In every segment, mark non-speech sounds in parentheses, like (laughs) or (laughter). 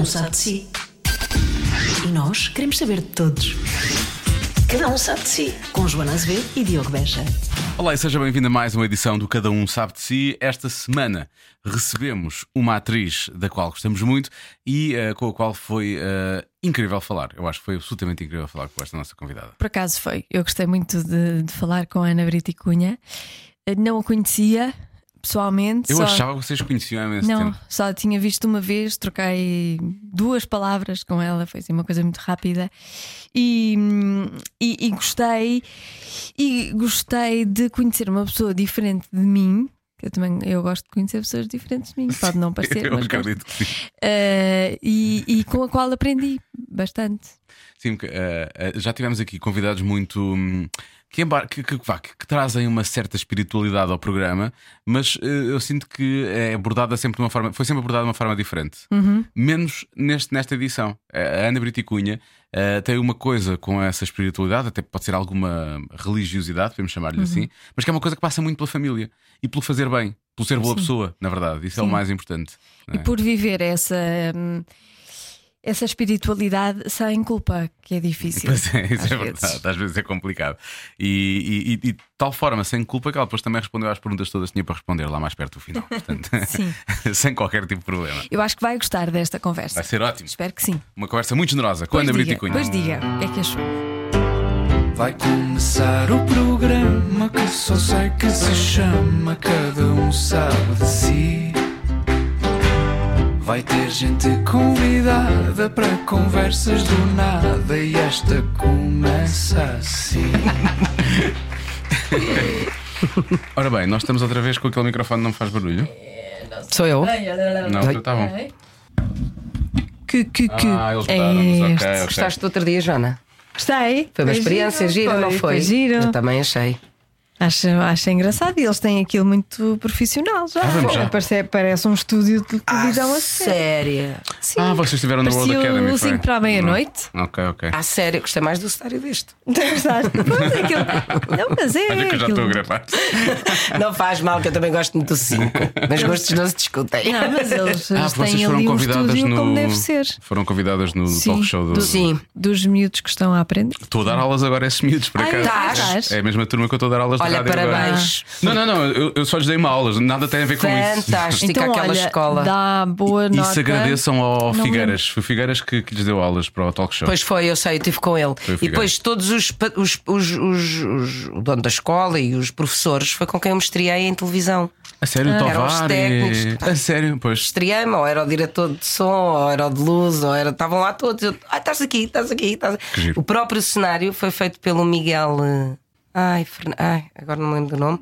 um sabe de si. E nós queremos saber de todos. Cada um sabe de si. Com Joana Azevedo e Diogo Beja. Olá e seja bem-vindo a mais uma edição do Cada Um Sabe de Si. Esta semana recebemos uma atriz da qual gostamos muito e eh, com a qual foi eh, incrível falar. Eu acho que foi absolutamente incrível falar com esta nossa convidada. Por acaso foi. Eu gostei muito de, de falar com a Ana Brito e Cunha. Eh, Não a conhecia pessoalmente. Eu só... achava que vocês conheciam há imenso Não, tempo. só a tinha visto uma vez, troquei duas palavras com ela, foi assim uma coisa muito rápida e, e, e gostei e gostei de conhecer uma pessoa diferente de mim. que Eu também eu gosto de conhecer pessoas diferentes de mim, pode não parecer, (laughs) Eu mas gosto. acredito que sim. Eh, e, e com a qual aprendi bastante. Sim, porque, eh, já tivemos aqui convidados muito. hum, que, que, que- que- trazem uma certa espiritualidade ao programa, mas eh, eu sinto que é abordada sempre de uma forma. Foi sempre abordada de uma forma diferente. Menos neste, nesta edição. A Ana Brito e Cunha eh, tem uma coisa com essa espiritualidade, até pode ser alguma religiosidade, podemos chamar-lhe assim, mas que é uma coisa que passa muito pela família e pelo fazer bem, pelo ser boa pessoa, na verdade. Isso é o Sim. mais importante. não E é? por viver essa, hum, essa espiritualidade sem culpa, que é difícil. Pois é, isso às é vezes. verdade. Às vezes é complicado. E, e- e- de tal forma, sem culpa, que ela depois também respondeu às perguntas todas que tinha para responder lá mais perto do final. Portanto, Sim. (laughs) sem qualquer tipo de problema. Eu acho que vai gostar desta conversa. Vai ser ótimo. Espero que sim. Uma conversa muito generosa com a Pois Ana Brito diga, e Cunha. pois diga, o que é que achou? Vai começar o programa que só sei que se chama Cada um sabe de si. Vai ter gente convidada para conversas do nada e esta começa assim. (laughs) Ora bem, nós estamos outra vez com aquele microfone que não faz barulho. Sou eu? Não, está bom. Que, que, que. Ah, eles é mudaram-nos, ok. Gostaste do outro dia, Joana? Gostei. Foi uma experiência gira, não foi? Foi giro. Eu também achei. Acho, acho engraçado e eles têm aquilo muito profissional já. vamos já. Parece, parece um estúdio de televisão ah, a sério. Sim. Ah, vocês estiveram no World Academy. o foi? cinco para a meia-noite. Não. Ok, ok. Ah, sério? Gostei mais do cenário deste. Gostaste? (laughs) Pois, aquilo- Não, mas é. Olha que eu já estou a gravar. (laughs) Não faz mal, que eu também gosto muito do 5. Mas gostos não se discutem. Não, mas eles, Ah, têm foram ali um convidadas estúdio no. como deve ser. Foram convidadas no talk show do. do- Sim. Dos miúdos que estão a aprender. Estou a dar aulas agora a esses miúdos, por Ai, acaso. estás? É a mesma turma que eu estou a dar aulas de Olha, parabéns. Não, não, não, eu, eu só lhes dei uma aula, nada tem a ver com isso. Fantástico Então, aquela olha, escola. dá boa E nota. se agradeçam ao Não Figueiras. Foi o Figueiras que, que lhes deu aulas para o talk show. Pois foi, eu sei, eu estive com ele. E depois todos os, os, os, os- os- o dono da escola e os professores foi com quem eu me estreiei em televisão. A sério, os Tovar. técnicos. A sério, pois. Estreiei-me, ou era o diretor de som, ou era o de luz, ou era. Estavam lá todos. Eu, ah, estás aqui, estás aqui. Estás... Giro. O próprio cenário foi feito pelo Miguel. Ai, Fern... Ai, agora não me lembro do nome.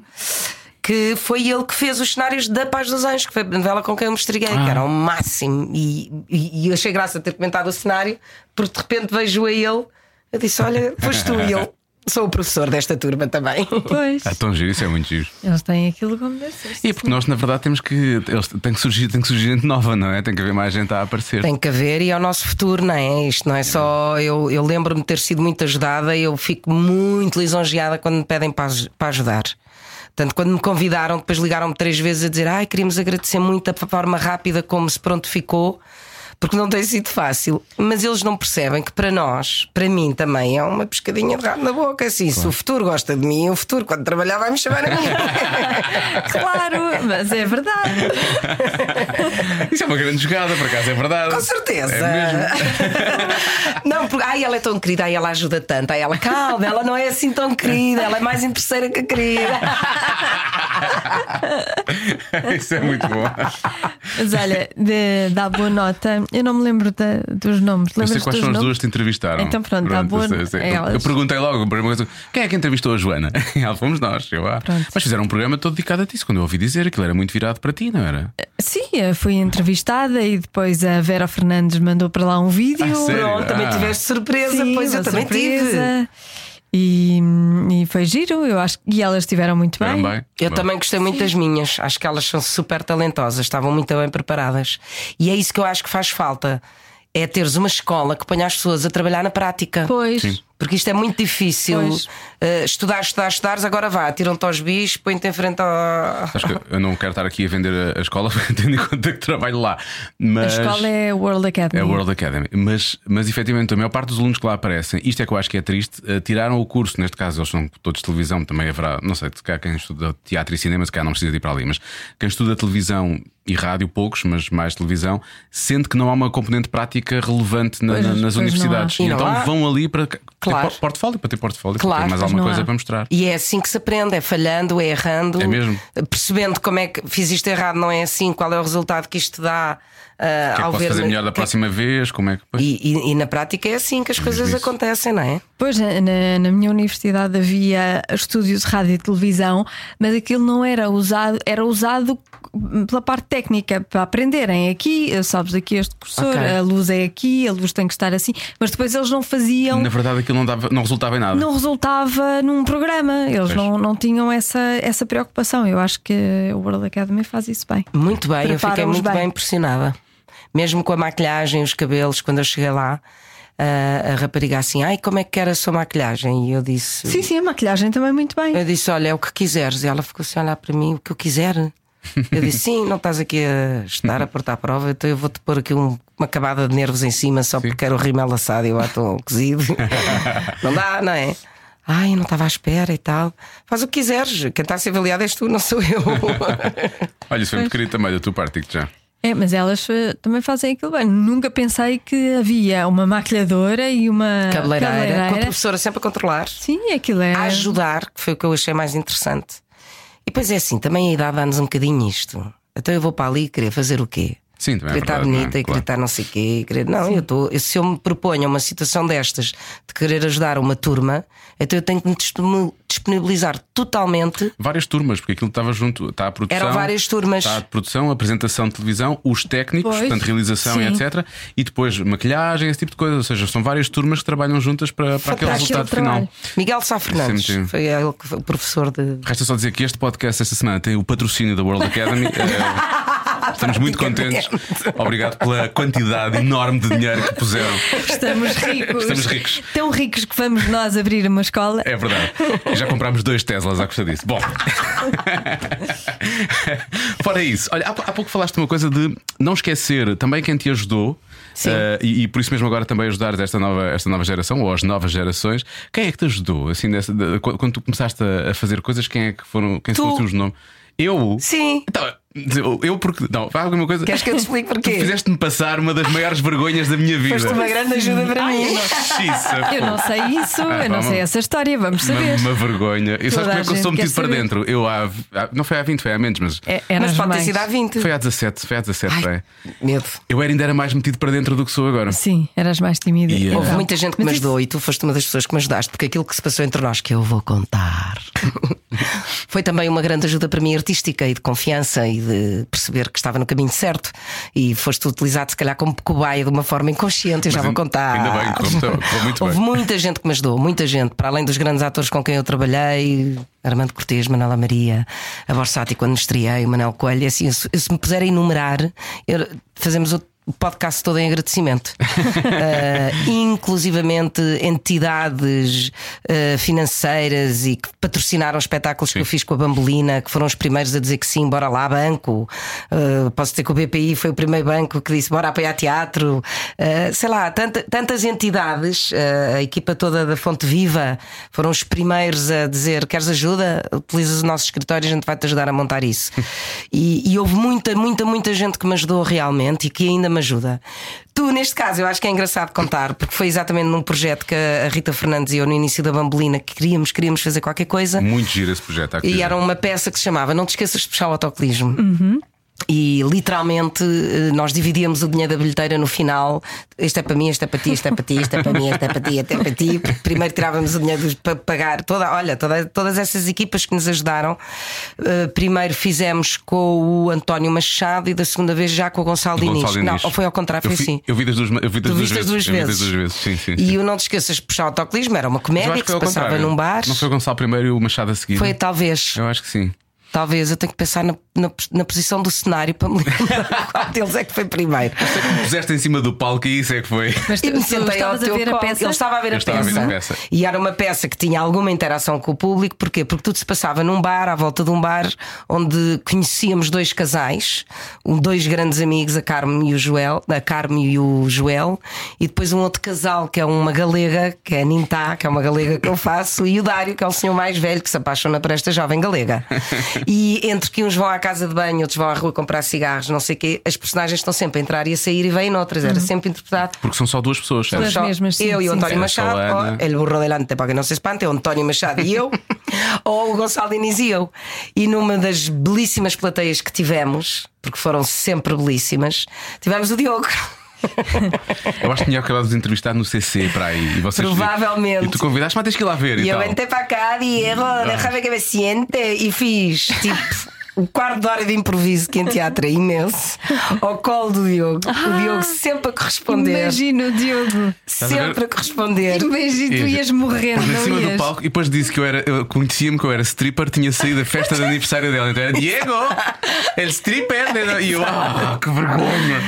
Que foi ele que fez os cenários da Paz dos Anjos, que foi a novela com quem eu me estreguei, Ah. que era o máximo. E, e, e achei graça ter comentado o cenário, porque de repente vejo a ele. Eu disse: Olha, foste tu e ele. Sou o professor desta turma também. Pois. É tão giro, isso é muito giro. Eles têm aquilo como deve ser. E é porque nós, na verdade, temos que. Eles, tem, que surgir, tem que surgir gente nova, não é? Tem que haver mais gente a aparecer. Tem que haver e é o nosso futuro, não é? Isto não é só. Eu, eu lembro-me de ter sido muito ajudada e eu fico muito lisonjeada quando me pedem para, para ajudar. Portanto, quando me convidaram, depois ligaram-me três vezes a dizer: Ai, queríamos agradecer muito a forma rápida como se pronto ficou, porque não tem sido fácil. Mas eles não percebem que para nós, para mim também, é uma pescadinha de rabo na boca. Assim, se o futuro gosta de mim, o futuro, quando trabalhar, vai me chamar a mim. (laughs) Claro, mas é verdade. (laughs) Isso é uma grande jogada, por acaso, é verdade. Com certeza. É mesmo. (laughs) não, porque ai, ela é tão querida, ai, ela ajuda tanto, ai, ela calma, ela não é assim tão querida, ela é mais interesseira que a querida. Isso é muito bom. Mas olha, de, dá boa nota. Eu não me lembro da- dos nomes. Eu sei quais dos são as nomes? duas que te entrevistaram. Então pronto, dá boa- eu, sei, sei. é Eu- eu perguntei logo, a primeira coisa, quem é que entrevistou a Joana? (laughs) Ela fomos nós. Eu, ah. Pronto. Mas fizeram um programa todo dedicado a ti. Quando eu ouvi dizer aquilo era muito virado para ti, não era? Sim, eu fui entrevistada e depois a Vera Fernandes mandou para lá um vídeo. Ah, sério? Pronto, também Ah. tiveste surpresa, Sim, pois eu também tive. E, e foi giro, eu acho que e elas estiveram muito bem. Também. Eu Bom. também gostei muito das minhas, acho que elas são super talentosas, estavam muito bem preparadas. E é isso que eu acho que faz falta: é teres uma escola que ponha as pessoas a trabalhar na prática. Pois, Sim. Porque isto é muito difícil. Uh, estudar, estudar, estudar, agora vá, tiram-te aos bichos, põe-te em frente ao. Acho que eu não quero estar aqui a vender a- a escola, (laughs) tendo em conta que trabalho lá. A Mas... escola é World Academy. É World Academy. Mas, mas efetivamente, a maior parte dos alunos que lá aparecem, isto é que eu acho que é triste, eh, tiraram o curso. Neste caso, eles são todos de televisão, também haverá, não sei, se quem estuda teatro e cinema, se calhar não precisa de ir para ali, mas quem estuda televisão e rádio, poucos, mas mais televisão, sente que não há uma componente prática relevante na- Pois, na- nas pois universidades. E então há. vão ali para ter Claro. por- portfólio, para ter portfólio, Claro, para ter mais alguma coisa há. para mostrar. E é assim que se aprende, é falhando, é errando. É mesmo. Percebendo como é que fiz isto errado, não é assim, qual é o resultado que isto dá uh, que é que ao posso ver. fazer melhor da que é- próxima vez? Como é que. E, e- e na prática é assim que as coisas isso. acontecem, não é? Pois, na, na minha universidade havia estúdios de rádio e televisão, mas aquilo não era usado, era usado pela parte técnica para aprenderem. Aqui, sabes, aqui este cursor, Ok. a luz é aqui, a luz tem que estar assim, mas depois eles não faziam. Na verdade, aquilo não, dava, não resultava em nada. Não resultava num programa, eles Pois. não, não tinham essa, essa preocupação. Eu acho que o World Academy faz isso bem. Muito bem, eu fiquei muito bem. bem. impressionada. Mesmo com a maquilhagem, os cabelos, quando eu cheguei lá, a, a rapariga assim, ai, como é que era a sua maquilhagem? E eu disse. Sim, sim, a maquilhagem também muito bem. Eu disse, olha, é o que quiseres. E ela ficou assim a olhar para mim, o que eu quiser. Eu disse, sim, não estás aqui a estar a portar a prova, então eu vou-te pôr aqui um- uma camada de nervos em cima só porque quero o rimel assado e o atum (laughs) cozido. (laughs) não dá, não é? Ai, não estava à espera e tal. Faz o que quiseres. Quem está a ser avaliado és tu, não sou eu. (laughs) Olha, isso foi muito querido também da tua parte, digo já. É, mas elas eh, também fazem aquilo bem. Nunca pensei que havia uma maquilhadora e uma Cabeleireira, com a professora sempre a controlar. Sim, aquilo é. a ajudar, que foi o que eu achei mais interessante. E depois é assim, também a idade dá-nos um bocadinho isto. Então eu vou para ali querer fazer o quê? Sim, também é querer estar verdade, não é? bonita e querer Claro. estar não sei o quê. Querer... Não, eu estou. Se eu me proponho a uma situação destas de querer ajudar uma turma, então eu tenho que me disponi- disponibilizar totalmente. Várias turmas, porque aquilo estava junto, está a produção. Eram várias turmas. Está a produção, a apresentação de televisão, os técnicos, Pois, portanto, realização e sim. etc. E depois maquilhagem, esse tipo de coisa. Ou seja, são várias turmas que trabalham juntas para, para aquele resultado final. Miguel Sá Fernandes Sempre. foi ele que foi o professor de. Resta só dizer que este podcast esta semana tem o patrocínio da World Academy. (laughs) (laughs) Estamos muito contentes. Obrigado pela quantidade enorme de dinheiro que puseram. Estamos ricos. Estamos ricos. Tão ricos que vamos nós abrir uma escola. É verdade. E já comprámos dois Teslas à custa disso. Bom. (laughs) Fora isso, olha, há, há pouco falaste uma coisa de não esquecer também quem te ajudou. Eh, e, e por isso mesmo agora também ajudar esta nova, esta nova geração ou as novas gerações. Quem é que te ajudou? Assim, nessa- de- quando quando tu começaste a, a fazer coisas, quem é que foram? Quem Tu. são os teus nomes? Eu? Sim. Então, eu- porque. Não, faz alguma coisa. Queres que eu te explique Tu porquê? fizeste-me passar uma das maiores vergonhas da minha vida. Foste uma grande ajuda para mim. Xiça, (laughs) Eu não sei isso, Ah, eu não sei essa história, vamos Uma, saber. uma vergonha. Eu sabes como é que eu sou metido para dentro? Eu há, Não foi há 20, foi há menos, mas É, é Mas pode ter mães. sido há 20. foi há 17, foi há 17, pá. Medo. Eu era, ainda era mais metido para dentro do que sou agora. Sim, eras mais tímida. E, eh, Houve Então. muita gente que me isso- ajudou e tu foste uma das pessoas que me ajudaste, porque aquilo que se passou entre nós, que eu vou contar, (laughs) foi também uma grande ajuda para mim artística e de confiança e de perceber que estava no caminho certo. E foste utilizado, se calhar, como cobaia de uma forma inconsciente. Eu já Mas vou ainda- contar. ainda bem, muito- correu muito Houve bem. muita gente que me ajudou, muita gente, para além dos grandes atores com quem eu trabalhei. Armando Cortês, Manela Maria, a Borsati, quando me estreiei, o Manel Coelho, assim, se, se me puser a enumerar, eu- fazemos o o podcast todo em agradecimento. uh, (laughs) inclusivamente entidades uh, financeiras e que patrocinaram espetáculos que eu fiz com a Bambolina, que foram os primeiros a dizer que sim, bora lá, banco. Uh, posso dizer que o BPI foi o primeiro banco que disse bora apoiar teatro. Sei lá, tanta- tantas entidades, a equipa toda da Fonte Viva foram os primeiros a dizer: queres ajuda? Utilizas o nosso escritório e a gente vai te ajudar a montar isso. (laughs) E, e houve muita, muita, muita gente que me ajudou realmente e que ainda me ajuda. Tu, neste caso, eu acho que é engraçado contar, porque foi exatamente num projeto que a Rita Fernandes e eu, no início da Bambolina, que queríamos, queríamos fazer qualquer coisa. Muito giro esse projeto. E era uma peça que se chamava Não te esqueças de puxar o autocolismo. E literalmente eh, nós dividíamos o dinheiro da bilheteira no final. Isto é para mim, isto é para ti, isto é para ti, isto é para mim, isto é para ti, isto é para ti. Primeiro tirávamos o dinheiro para pagar toda, olha, toda- todas essas equipas que nos ajudaram. Eh, primeiro fizemos com o António Machado e da segunda vez já com o Gonçalo Diniz. Não, ou foi ao contrário, eu foi assim. Eu vi das duas, eu vi das duas vezes. duas Eu vi das vezes. duas vezes. Sim, sim. E sim. o Não Te Esqueças Puxar o Autocolismo era uma eu comédia acho que se passava contrário. num bar. Não foi o Gonçalo primeiro e o Machado a seguir. Foi talvez. Eu acho que sim. Talvez eu tenho que pensar na, na, na posição do cenário para me lembrar (laughs) qual deles é que foi primeiro. Sei que me puseste em cima do palco e isso é que foi. Mas tu, E me sentei ao teu ver a colo. peça? Ele estava a ver, Eu a, estava a ver peça. a peça. E era uma peça que tinha alguma interação com o público. Porquê? Porque tudo se passava num bar, à volta de um bar, onde conhecíamos dois casais, um- dois grandes amigos, a Carmen e o Joel, a Carmen e o Joel, e depois um outro casal que é uma galega, que é a Nintá, que é uma galega que eu faço, e o Dário, que é o senhor mais velho que se apaixona por esta jovem galega. (laughs) E entre que uns vão à casa de banho, outros vão à rua comprar cigarros, não sei o quê, as personagens estão sempre a entrar e a sair e vêm noutras. Era sempre interpretado Porque são só duas pessoas, certo? As só mesmas, sim, eu e o sim, António sim. Machado, ou El Burro Delante, para que não se espante, é o António Machado e eu, (laughs) ou o Gonçalo Diniz e eu. E numa das belíssimas plateias que tivemos, porque foram sempre belíssimas, tivemos o Diogo. Eu acho que tinha acabado de entrevistar no CC para aí. E vocês, Provavelmente. E tu convidaste, mas tens que ir lá ver. E, E eu entrei para cá, Diego, déjame que me siente. E fiz tipo. Um quarto de hora de improviso que em teatro é imenso ao colo do Diogo. o Diogo sempre a corresponder. Imagino, Diogo. a? Sempre a corresponder. Imagino, tu ias morrendo, em não cima do ias? palco e depois disse que eu era. Eu conhecia-me que eu era stripper, tinha saído da festa de aniversário dela. Então era Diego, el stripper. E eu, ah, que vergonha.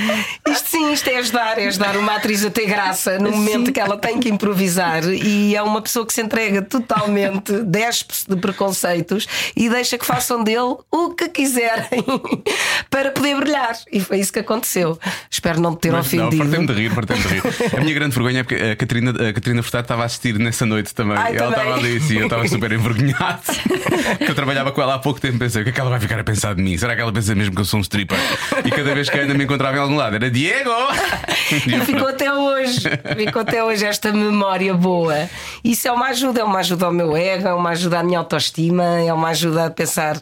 Isto sim, isto é ajudar, é ajudar uma atriz a ter graça no momento que ela tem que improvisar e é uma pessoa que se entrega totalmente, despe-se de preconceitos e deixa que façam dele o que quiserem (laughs) para poder brilhar. E foi isso que aconteceu. Espero não te ter Mas não, ofendido. fartei-me de rir, fartei-me de rir. (laughs) A minha grande vergonha é porque a Catarina, a Catarina Furtado estava a assistir nessa noite também. Ai, ela também. estava ali sim, eu estava super envergonhado. (laughs) Eu trabalhava com ela há pouco tempo e pensei: o que é que ela vai ficar a pensar de mim? Será que ela pensa mesmo que eu sou um stripper? E cada vez que a Ana me encontrava em algum lado era Diego! E E ficou até hoje, ficou até hoje esta memória boa. Isso é uma ajuda, é uma ajuda ao meu ego, é uma ajuda à minha autoestima, é uma ajuda a pensar.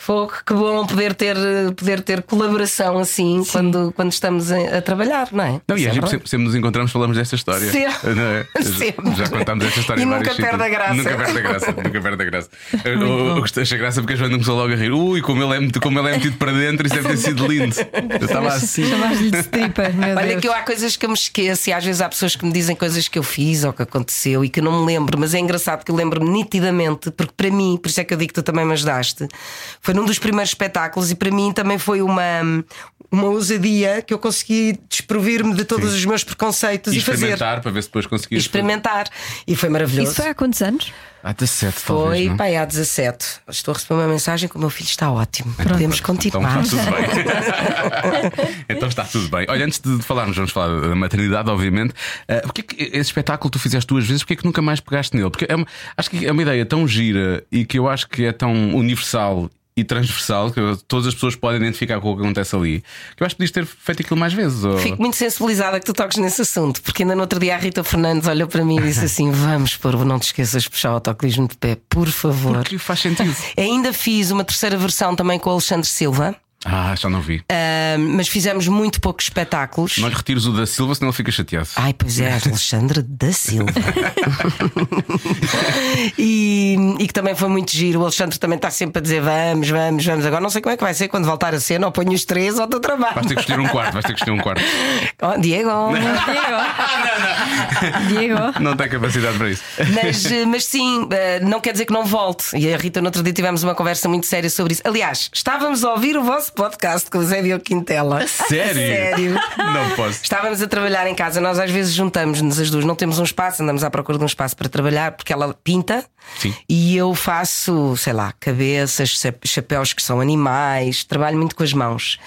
Fogo, que bom poder ter, poder ter colaboração assim quando, quando estamos a, a trabalhar, não é? Não, e é sempre, sempre nos encontramos falamos desta história. Sempre. (laughs) Não é? (laughs) Sempre. Já contámos esta história E nunca perde a graça. Nunca perde a graça. (laughs) Nunca perde a graça. Eu, gostei, achei graça porque a Joana começou logo a rir. Ui, como ele é, metido- como ele é metido para dentro, isso deve ter sido lindo. Eu estava assim. Chamaste-lhe de stripper, meu Olha Deus. que eu há coisas que eu me esqueço e às vezes há pessoas que me dizem coisas que eu fiz ou que aconteceu e que eu não me lembro, mas é engraçado que eu lembro-me nitidamente, porque para mim, por isso é que eu digo que tu também me ajudaste, foi num dos primeiros espetáculos e para mim também foi uma, uma ousadia que eu consegui desprovir-me de todos os meus preconceitos E e, fazer. experimentar para ver se depois conseguias. experimentar. E foi maravilhoso. Isso foi há quantos anos? Há 17, Foi, talvez. não? pai, há 17. Estou a receber uma mensagem que o meu filho está ótimo. Podemos Então continuar. está tudo bem. (laughs) então está tudo bem. Olha, antes de falarmos, vamos falar da maternidade, obviamente. Uh, porque é que esse espetáculo tu fizeste duas vezes, porque é que nunca mais pegaste nele? Porque é uma- acho que é uma ideia tão gira e que eu acho que é tão universal e transversal que todas as pessoas podem identificar com o que acontece ali. Que eu acho que podias ter feito aquilo mais vezes. ou- Fico muito sensibilizada que tu toques nesse assunto, porque ainda no outro dia a Rita Fernandes olhou para mim e disse (laughs) assim: Vamos pôr, o não te esqueças de puxar o autocolismo de pé, por favor. Porque faz sentido. Ainda fiz uma terceira versão também com o Alexandre Silva, Ah, já não vi. ah, mas fizemos muito poucos espetáculos. Não lhe retires o da Silva, senão ele fica chateado. Ai, pois é, Alexandre da Silva. (laughs) e, e que também foi muito giro. O Alexandre também está sempre a dizer: Vamos, vamos, vamos. Agora não sei como é que vai ser quando voltar a cena, ou ponho os três ou do trabalho. Vais ter que escolher um quarto, vais ter que escolher um quarto. (laughs) Oh, Diego. Diego. Diego. (laughs) Não tem capacidade para isso. Mas, eh, mas sim, eh, não quer dizer que não volte. E a Rita, no outro dia, tivemos uma conversa muito séria sobre isso. Aliás, estávamos a ouvir o vosso podcast com o Zé Diogo Quintela. Sério? Sério. Não posso. Estávamos a trabalhar em casa, nós às vezes juntamos-nos as duas, não temos um espaço, andamos à procura de um espaço para trabalhar, porque ela pinta Sim. e eu faço, sei lá, cabeças, cha- chapéus que são animais, trabalho muito com as mãos.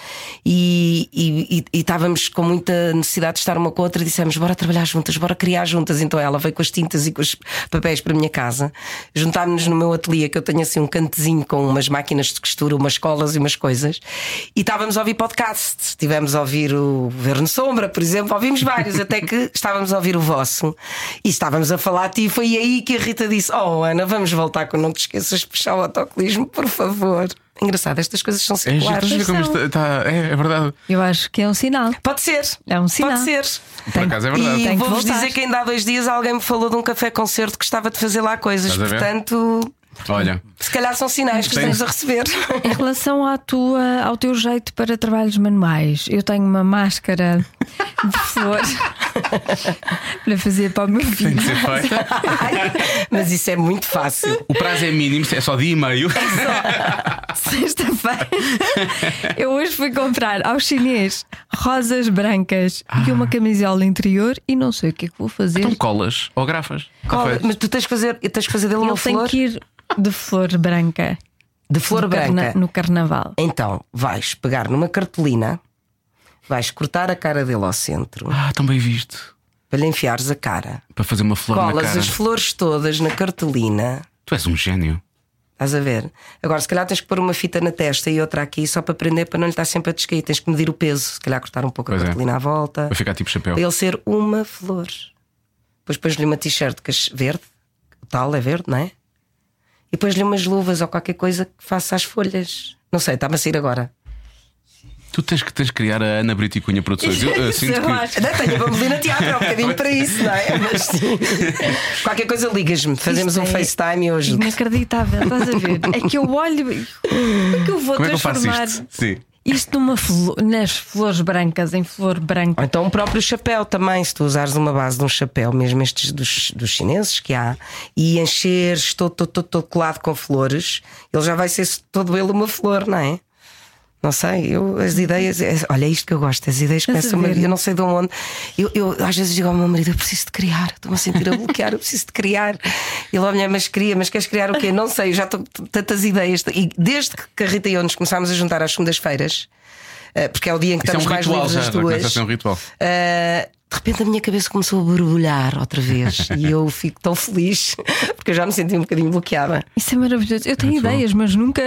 E, e, e- e estávamos com muita necessidade de estar uma com a outra e dissemos: bora trabalhar juntas, bora criar juntas. Então ela veio com as tintas e com os papéis para a minha casa, juntámos-nos no meu ateliê, que eu tenho assim um cantezinho com umas máquinas de costura, umas colas e umas coisas, e estávamos a ouvir podcasts. Estivemos a ouvir o Verno Sombra, por exemplo, ouvimos vários, até que (laughs) estávamos a ouvir o vosso e estávamos a falar de ti. E foi aí que a Rita disse: Oh, Ana, vamos voltar com não te esqueças de puxar o autocolismo, por favor. Engraçado, estas coisas são É, circulares. como isto está- é, é verdade. Eu acho que é um sinal. Pode ser. É um sinal. Pode ser. Por acaso é verdade. E vou-vos dizer que ainda há dois dias alguém me falou de um café-concerto que estava de fazer lá coisas. Portanto, Olha, se calhar são sinais que Tem- estamos a receber. Em relação à tua, ao teu jeito para trabalhos manuais, eu tenho uma máscara de flor. (laughs) para fazer para o meu Tem filho. que ser feito. (laughs) Mas isso é muito fácil. O prazo é mínimo, é só dia e meio. (laughs) Sexta-feira, eu hoje fui comprar ao chinês rosas brancas e uma camisola interior e não sei o que é que vou fazer. Então colas ou grafas. Cola-. Mas tu tens que fazer, tens que fazer dele uma Ele tem flor que ir de flor branca. de flor no carna- branca. no carnaval. Então vais pegar numa cartolina, vais cortar a cara dele ao centro Ah, tão bem visto. para lhe enfiares a cara. Para fazer uma flor na Colas cara. as flores todas na cartolina. Tu és um gênio. Estás a ver? Agora, se calhar tens que pôr uma fita na testa e outra aqui só para prender para não lhe estar sempre a descair. Tens que medir o peso, se calhar cortar um pouco Pois a é. cartolina à volta. Vai ficar tipo chapéu. Para ele ser uma flor. Depois pões-lhe uma t-shirt verde, o tal é verde, não é? E pões-lhe umas luvas ou qualquer coisa que faça as folhas. Não sei, está-me a sair agora. Tu tens que, tens que criar a Ana Brito e Cunha Produções. Eu, eu (laughs) sinto eu que. acho. Não, tenho a bambolina teatro, é um bocadinho para isso, não é? Mas sim. (laughs) Qualquer coisa ligas-me, fazemos Isto um é FaceTime e ajudo. Inacreditável, estás a ver? É que eu olho. (laughs) Como é que eu vou Como é que eu faço transformar isto? Sim. Isto numa flor, nas flores brancas, em flor Ou branca? então o próprio chapéu também, se tu usares uma base de um chapéu, mesmo estes dos, dos chineses que há, e encheres todo, todo, todo, todo colado com flores, ele já vai ser todo ele uma flor, não é? Não sei, eu, as ideias, é- olha, é isto que eu gosto, as ideias começam a eu não sei de onde. Eu, eu às vezes digo ao meu marido: eu preciso de criar, estou-me a sentir a bloquear, eu preciso de criar. Ele, ó, mulher, mas cria, mas queres criar o quê? Não sei, eu já estou com tantas ideias. E desde que a Rita e eu nos começámos a juntar às segundas-feiras, eh, porque é o dia em que Isso é um estamos mais ritual livres já, as duas. um ritual. Uh, de repente a minha cabeça começou a borbulhar outra vez (laughs) e eu fico tão feliz (laughs) porque eu já me senti um bocadinho bloqueada. Isso é maravilhoso. Eu tenho bom. ideias, mas nunca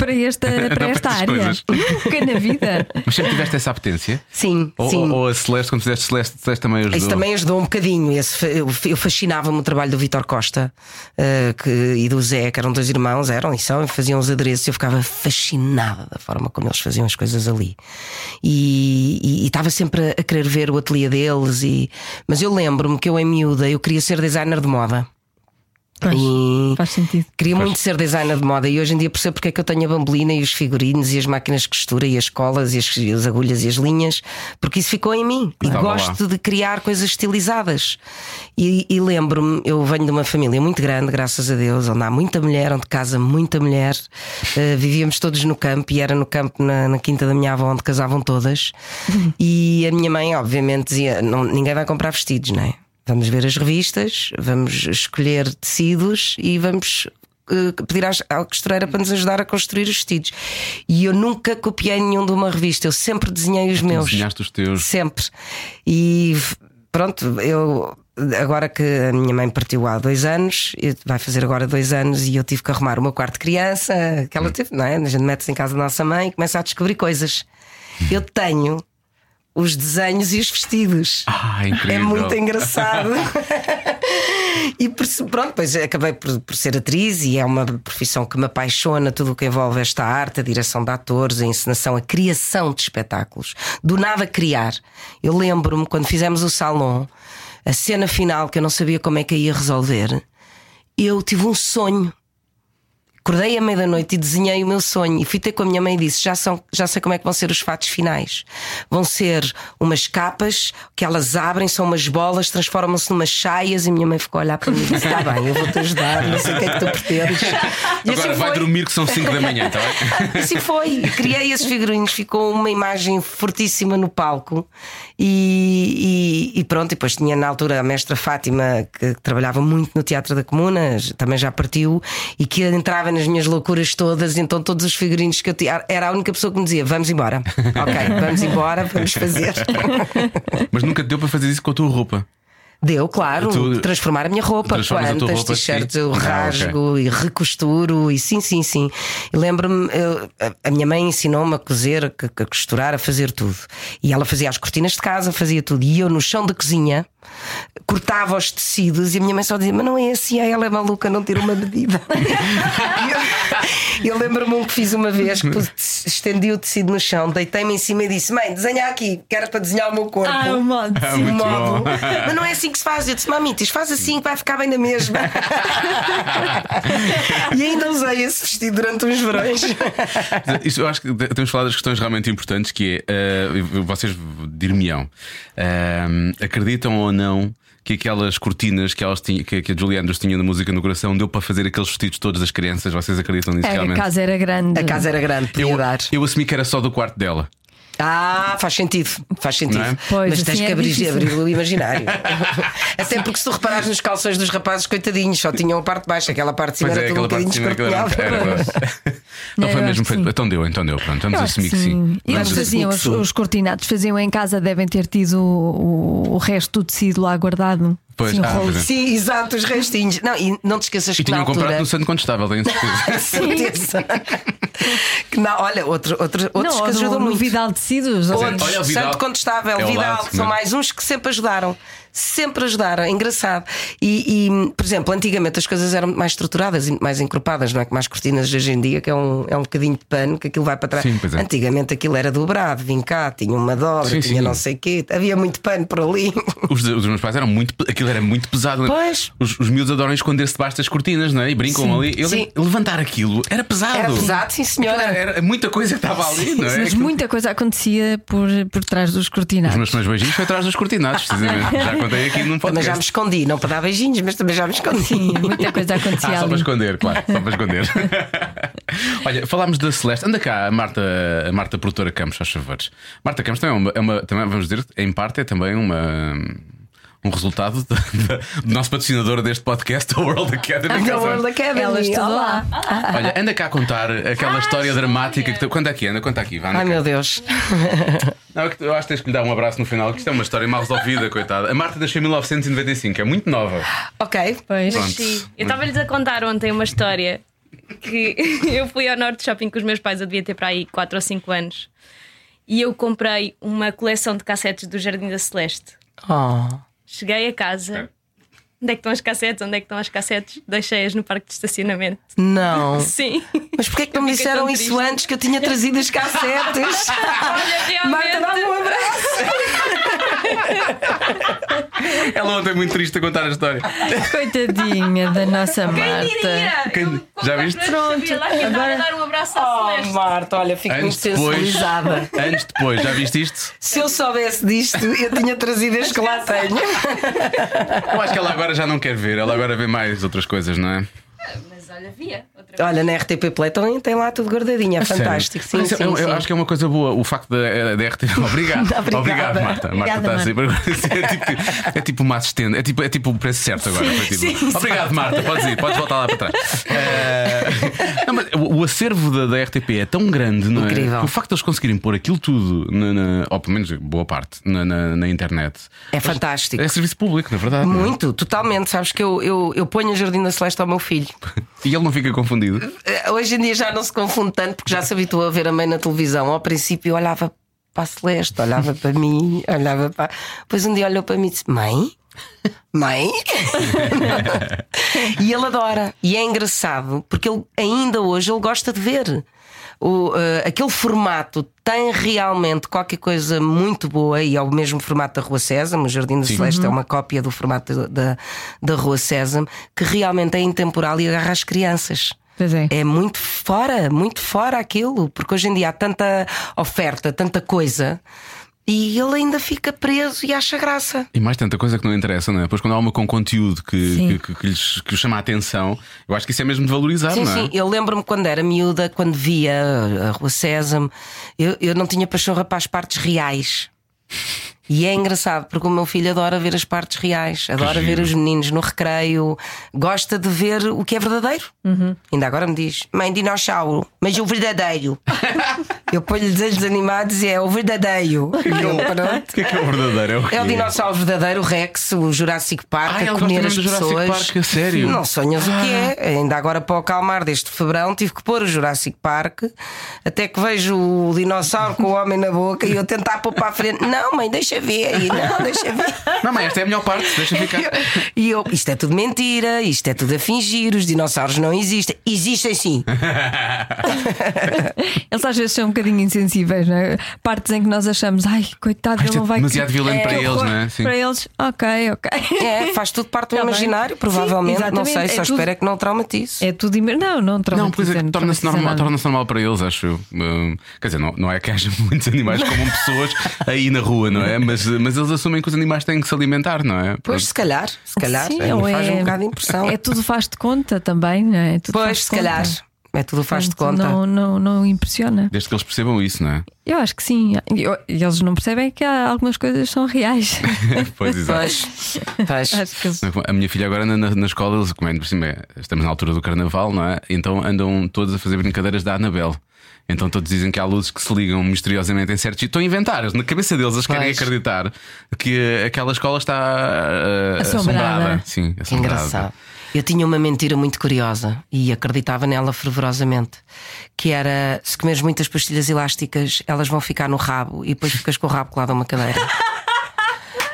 para esta, para para esta estas área. coisas. Nunca na vida. Mas sempre tiveste essa apetência? Sim, Ou, sim. ou, a Celeste, quando fizeste Celeste, Celeste também ajudou? Isso também ajudou um bocadinho. Esse, eu, eu fascinava-me o trabalho do Vitor Costa uh, que, e do Zé, que eram dois irmãos, eram e são, e faziam os adereços. Eu ficava fascinada da forma como eles faziam as coisas ali. E estava sempre a, a querer ver o ateliê deles. E, mas eu lembro-me que eu, em miúda, eu queria ser designer de moda. Pois, E- faz sentido. Queria muito ser designer de moda e hoje em dia percebo porque é que eu tenho a bambolina e os figurinos e as máquinas de costura e as colas e as, e as agulhas e as linhas, porque isso ficou em mim e Estava gosto de criar coisas estilizadas. E, e lembro-me, eu venho de uma família muito grande, graças a Deus, onde há muita mulher, onde casa muita mulher. Uh, vivíamos todos no campo e era no campo, na, na quinta da minha avó, onde casavam todas. (laughs) E a minha mãe, obviamente, dizia: não, ninguém vai comprar vestidos, não é? Vamos ver as revistas, vamos escolher tecidos e vamos eh, pedir à costureira para nos ajudar a construir os vestidos. E eu nunca copiei nenhum de uma revista, eu sempre desenhei os meus. Desenhaste os teus. Sempre. E pronto, eu. Agora que a minha mãe partiu há dois anos, vai fazer agora dois anos, e eu tive que arrumar o meu quarto de criança, que ela teve, não é? A gente mete-se em casa da nossa mãe e começa a descobrir coisas. Eu tenho os desenhos e os vestidos. Ah, incrível. É muito engraçado. (laughs) e por- pronto, pois acabei por, por ser atriz e é uma profissão que me apaixona tudo o que envolve esta arte, a direção de atores, a encenação, a criação de espetáculos. Do nada criar. Eu lembro-me quando fizemos o salão, a cena final que eu não sabia como é que ia resolver, eu tive um sonho. Acordei à meia-da-noite e desenhei o meu sonho. E fui ter com a minha mãe e disse: já, são, já sei como é que vão ser os fatos finais. Vão ser umas capas que elas abrem, são umas bolas, transformam-se numas saias. E a minha mãe ficou a olhar para mim e disse: Está bem, eu vou-te ajudar, não sei o que é que tu pretendes. (laughs) E Agora vai foi. dormir que são 5 da manhã, está bem? (laughs) Assim foi. Criei esses figurinos, ficou uma imagem fortíssima no palco. E, e- e pronto, e depois tinha na altura a mestra Fátima, que trabalhava muito no Teatro da Comuna, também já partiu, e que entrava nas minhas loucuras todas. Então, todos os figurinos que eu tinha, era a única pessoa que me dizia: Vamos embora. Ok, vamos embora, vamos fazer. (laughs) Mas nunca deu para fazer isso com a tua roupa. Deu, claro, Tu- transformar a minha roupa. Quantas t-shirts eu Ah, ok. rasgo e recosturo, e sim, sim, sim. Lembro-me, a- minha mãe ensinou-me a cozer, a, costurar, a fazer tudo. E ela fazia as cortinas de casa, fazia tudo. E eu no chão da cozinha. cortava os tecidos e a minha mãe só dizia: Mas não é assim, ela é maluca, não tira uma medida. (laughs) Eu, eu lembro-me um que fiz uma vez, que estendi o tecido no chão, deitei-me em cima e disse: Mãe, desenha aqui, que era para desenhar o meu corpo. Ah, o modo. Ah, sim. muito modo. bom. Mas não é assim que se faz. Eu disse, mamitas, faz assim que vai ficar bem na mesma. (laughs) e ainda usei esse vestido durante uns verões. Isso, eu acho que temos falado das questões realmente importantes que é eh, vocês dir-me-ão eh, acreditam ou não que aquelas cortinas que, elas tinham, que, que a Julie Andrews tinha na música no coração deu para fazer aqueles vestidos todos das crianças? Vocês acreditam nisso É, a realmente? casa era grande. A casa era grande, podia eu, dar. eu assumi que era só do quarto dela. Ah, faz sentido, faz sentido. É? Pois, Mas tens assim que é abrir, difícil. abrir o imaginário. (laughs) Até porque se tu reparares nos calções dos rapazes, coitadinhos, só tinham a parte de baixo, aquela parte de cima Pois é, era tudo um aquela parte de bocadinho cima (laughs) Não É, foi mesmo que feito. Então deu, então deu. Pronto, vamos assumir que que sim. E Vamos eles faziam, que os, os cortinados faziam em casa, devem ter tido o, o, o resto do tecido lá guardado. Pois, Assim, ah, pois é. Sim, exato, os restinhos. Não, e não te esqueças E que na tinham comprado altura. no Santo Contestável, tenho certeza. (laughs) certeza. que não, olha, outro, outro, outros Não, que no, ajudam no muito. Vidal Tecidos. Outros. olha o Vidal. Santo Contestável, É Vidal, lado, são não é? mais uns que sempre ajudaram. Sempre ajudaram, é engraçado. E, e, por exemplo, antigamente as coisas eram mais estruturadas e mais encorpadas, não é? Como as cortinas de hoje em dia, que é um, é um bocadinho de pano, que aquilo vai para trás. Sim, pois é. Antigamente aquilo era dobrado, vim cá, tinha uma dobra, Sim, tinha sim. não sei o quê, havia muito pano por ali. Os, os meus pais eram muito. Aquilo era muito pesado. Pois. Os, os miúdos adoram esconder-se debaixo das cortinas, não é? E brincam ali. Eu sim. levantar aquilo era pesado. Era pesado, sim, senhora. Era, era muita coisa que estava ali, não é? Mas muita coisa acontecia por, por trás dos Os cortinados. meus primeiros beijinhos foi atrás dos cortinados, precisamente. (laughs) Já contei aqui num Também já me podcast. escondi, não para dar beijinhos, mas também já me escondi. Sim, muita coisa acontecia Ah, só para esconder, claro, só para esconder. (laughs) Olha, falámos da Celeste. Anda cá, a Marta, a Marta Produtora Campos, aos favores. Marta Campos também é uma, é uma- também, vamos dizer, em parte é também uma. Um resultado do nosso patrocinador deste podcast, (laughs) a World Academy. Da World Academy. Ela olá. lá. Olha, anda cá a contar aquela história dramática que. tu- Conta aqui, anda, conta aqui. Vá, anda Ai cá. meu Deus. (laughs) Não, é eu acho que tens que lhe dar um abraço no final, que isto é uma história mal resolvida, coitada. A Marta nasceu em 1995, é muito nova. Ok. Pois. Pronto. Sim. Eu estava-lhes a contar ontem uma história que (laughs) eu fui ao Norte Shopping com os meus pais, eu devia ter para aí 4 ou 5 anos, e eu comprei uma coleção de cassetes do Jardim da Celeste. Oh. Cheguei a casa. Onde é que estão as cassetes? Onde é que estão as cassetes? Deixei-as no parque de estacionamento. Não. (laughs) Sim. Mas porquê é que não me disseram isso antes que eu tinha trazido as cassetes? (laughs) Olha, Marta, dá-me um realmente. abraço. (laughs) (laughs) Ela ontem é muito triste a contar a história. Coitadinha da nossa Marta. Diria, Quem- já viste? Pronto. Agora- a dar um abraço à Oh, Celeste. Marta, olha, fico muito sensibilizada. anos depois, já viste isto? Se eu soubesse disto, eu tinha trazido as que lá tenho. Eu acho que ela agora já não quer ver, ela agora vê mais outras coisas, não é? Mas olha, via. Outra vez. Olha, na RTP Play também tem lá tudo guardadinho, é fantástico. Sim, Mas sim, eu, eu sim. acho que é uma coisa boa o facto da, da RTP. (laughs) Obrigado. Obrigada. Obrigado, Marta. Obrigada, Marta está sempre. É tipo, é tipo uma assistente, é tipo, é tipo o preço certo agora. Tipo, Obrigado, Marta. Podes ir, podes voltar lá para trás. Eh, não, mas o, acervo da, da RTP é tão grande, não é? Incrível. Que o facto de eles conseguirem pôr aquilo tudo, na, na- ou pelo menos boa parte, na, na- na internet. É fantástico. É serviço público, na verdade. não é? Muito, totalmente. Sabes que eu, eu, eu ponho a Jardim da Celeste ao meu filho. E ele não fica confundido. Eh, Hoje em dia já não se confunde tanto porque já se habituou a ver a mãe na televisão. Ao princípio olhava para a Celeste, olhava para mim, (laughs) olhava para. Depois um dia olhou para mim e disse: Mãe? Mãe? (laughs) e ele adora. E é engraçado porque ele ainda hoje ele gosta de ver. O, eh, aquele formato tem realmente qualquer coisa muito boa e é o mesmo formato da Rua Sésamo. O Jardim da Celeste é uma cópia do formato da, da Rua Sésamo que realmente é intemporal e agarra as crianças. Pois é. É muito fora, muito fora aquilo, porque hoje em dia há tanta oferta, tanta coisa, e ele ainda fica preso e acha graça. E mais tanta coisa que não interessa, não é? Depois, quando há uma com conteúdo que, que, que, que lhes que chama a atenção, eu acho que isso é mesmo de valorizar, Sim, não é? sim, eu lembro-me quando era miúda, quando via a Rua Sésamo, eu, eu não tinha pachorra para as partes reais. E é engraçado porque o meu filho adora ver as partes reais, adora ver os meninos no recreio, gosta de ver o que é verdadeiro. Ainda agora me diz: Mãe, dinossauro, mas o verdadeiro. (laughs) eu ponho-lhe desenhos animados e é o verdadeiro. E. O que é que é o verdadeiro? É o, É o dinossauro verdadeiro, o Rex, o Jurassic Park, Ah, a comer as pessoas. Park, a sério? Não sonhas o que é. Ainda agora para o calmar deste febrão tive que pôr o Jurassic Park até que vejo o dinossauro com o homem na boca e eu tentar pôr para a frente. Não, mãe, deixa deixa ver, e não, (laughs) deixa ver. Não, mas esta é a melhor parte, deixa ficar. E eu, isto é tudo mentira, isto é tudo a fingir, os dinossauros não existem. Existem sim. (laughs) Eles às vezes são um bocadinho insensíveis, não é? Partes em que nós achamos, ai, coitado, ele é não vai. demasiado violento para que eles, não é? Sim. Para eles, ok, ok. É, faz tudo parte do Tá bem. imaginário, Sim, provavelmente. não exatamente. sei, É só tudo- espero é que não traumatize. É tudo. imer- Não, não Não, pois é não torna-se normal, torna normal para eles, acho eu. Hum, quer dizer, não, não é que haja (laughs) muitos animais como pessoas aí na rua, não é? Mas, mas eles assumem que os animais têm que se alimentar, não é? Pois, se calhar, se calhar, Sim, ou faz é- um bocado de impressão. É tudo faz de conta também, não é? Tudo faz pois, de se calhar, conta. é tudo faz de conta. Não, não, não impressiona. Desde que eles percebam isso, não é? Eu acho que sim. Eu- eles não percebem que há algumas coisas são reais. (laughs) pois, exato. Pois, eles- A minha filha agora anda na, na escola, eles comendo por cima, estamos na altura do carnaval, não é? Então andam todos a fazer brincadeiras da Anabel. Então todos dizem que há luzes que se ligam misteriosamente em certos sítios. Estão a inventar, na cabeça deles eles querem Pois. acreditar que aquela escola está ah, Assombrada. Sim, Que assombrada. engraçado. Eu tinha uma mentira muito curiosa e acreditava nela fervorosamente. Que era se comeres muitas pastilhas elásticas, elas vão ficar no rabo e depois ficas com o rabo colado a uma cadeira. (laughs)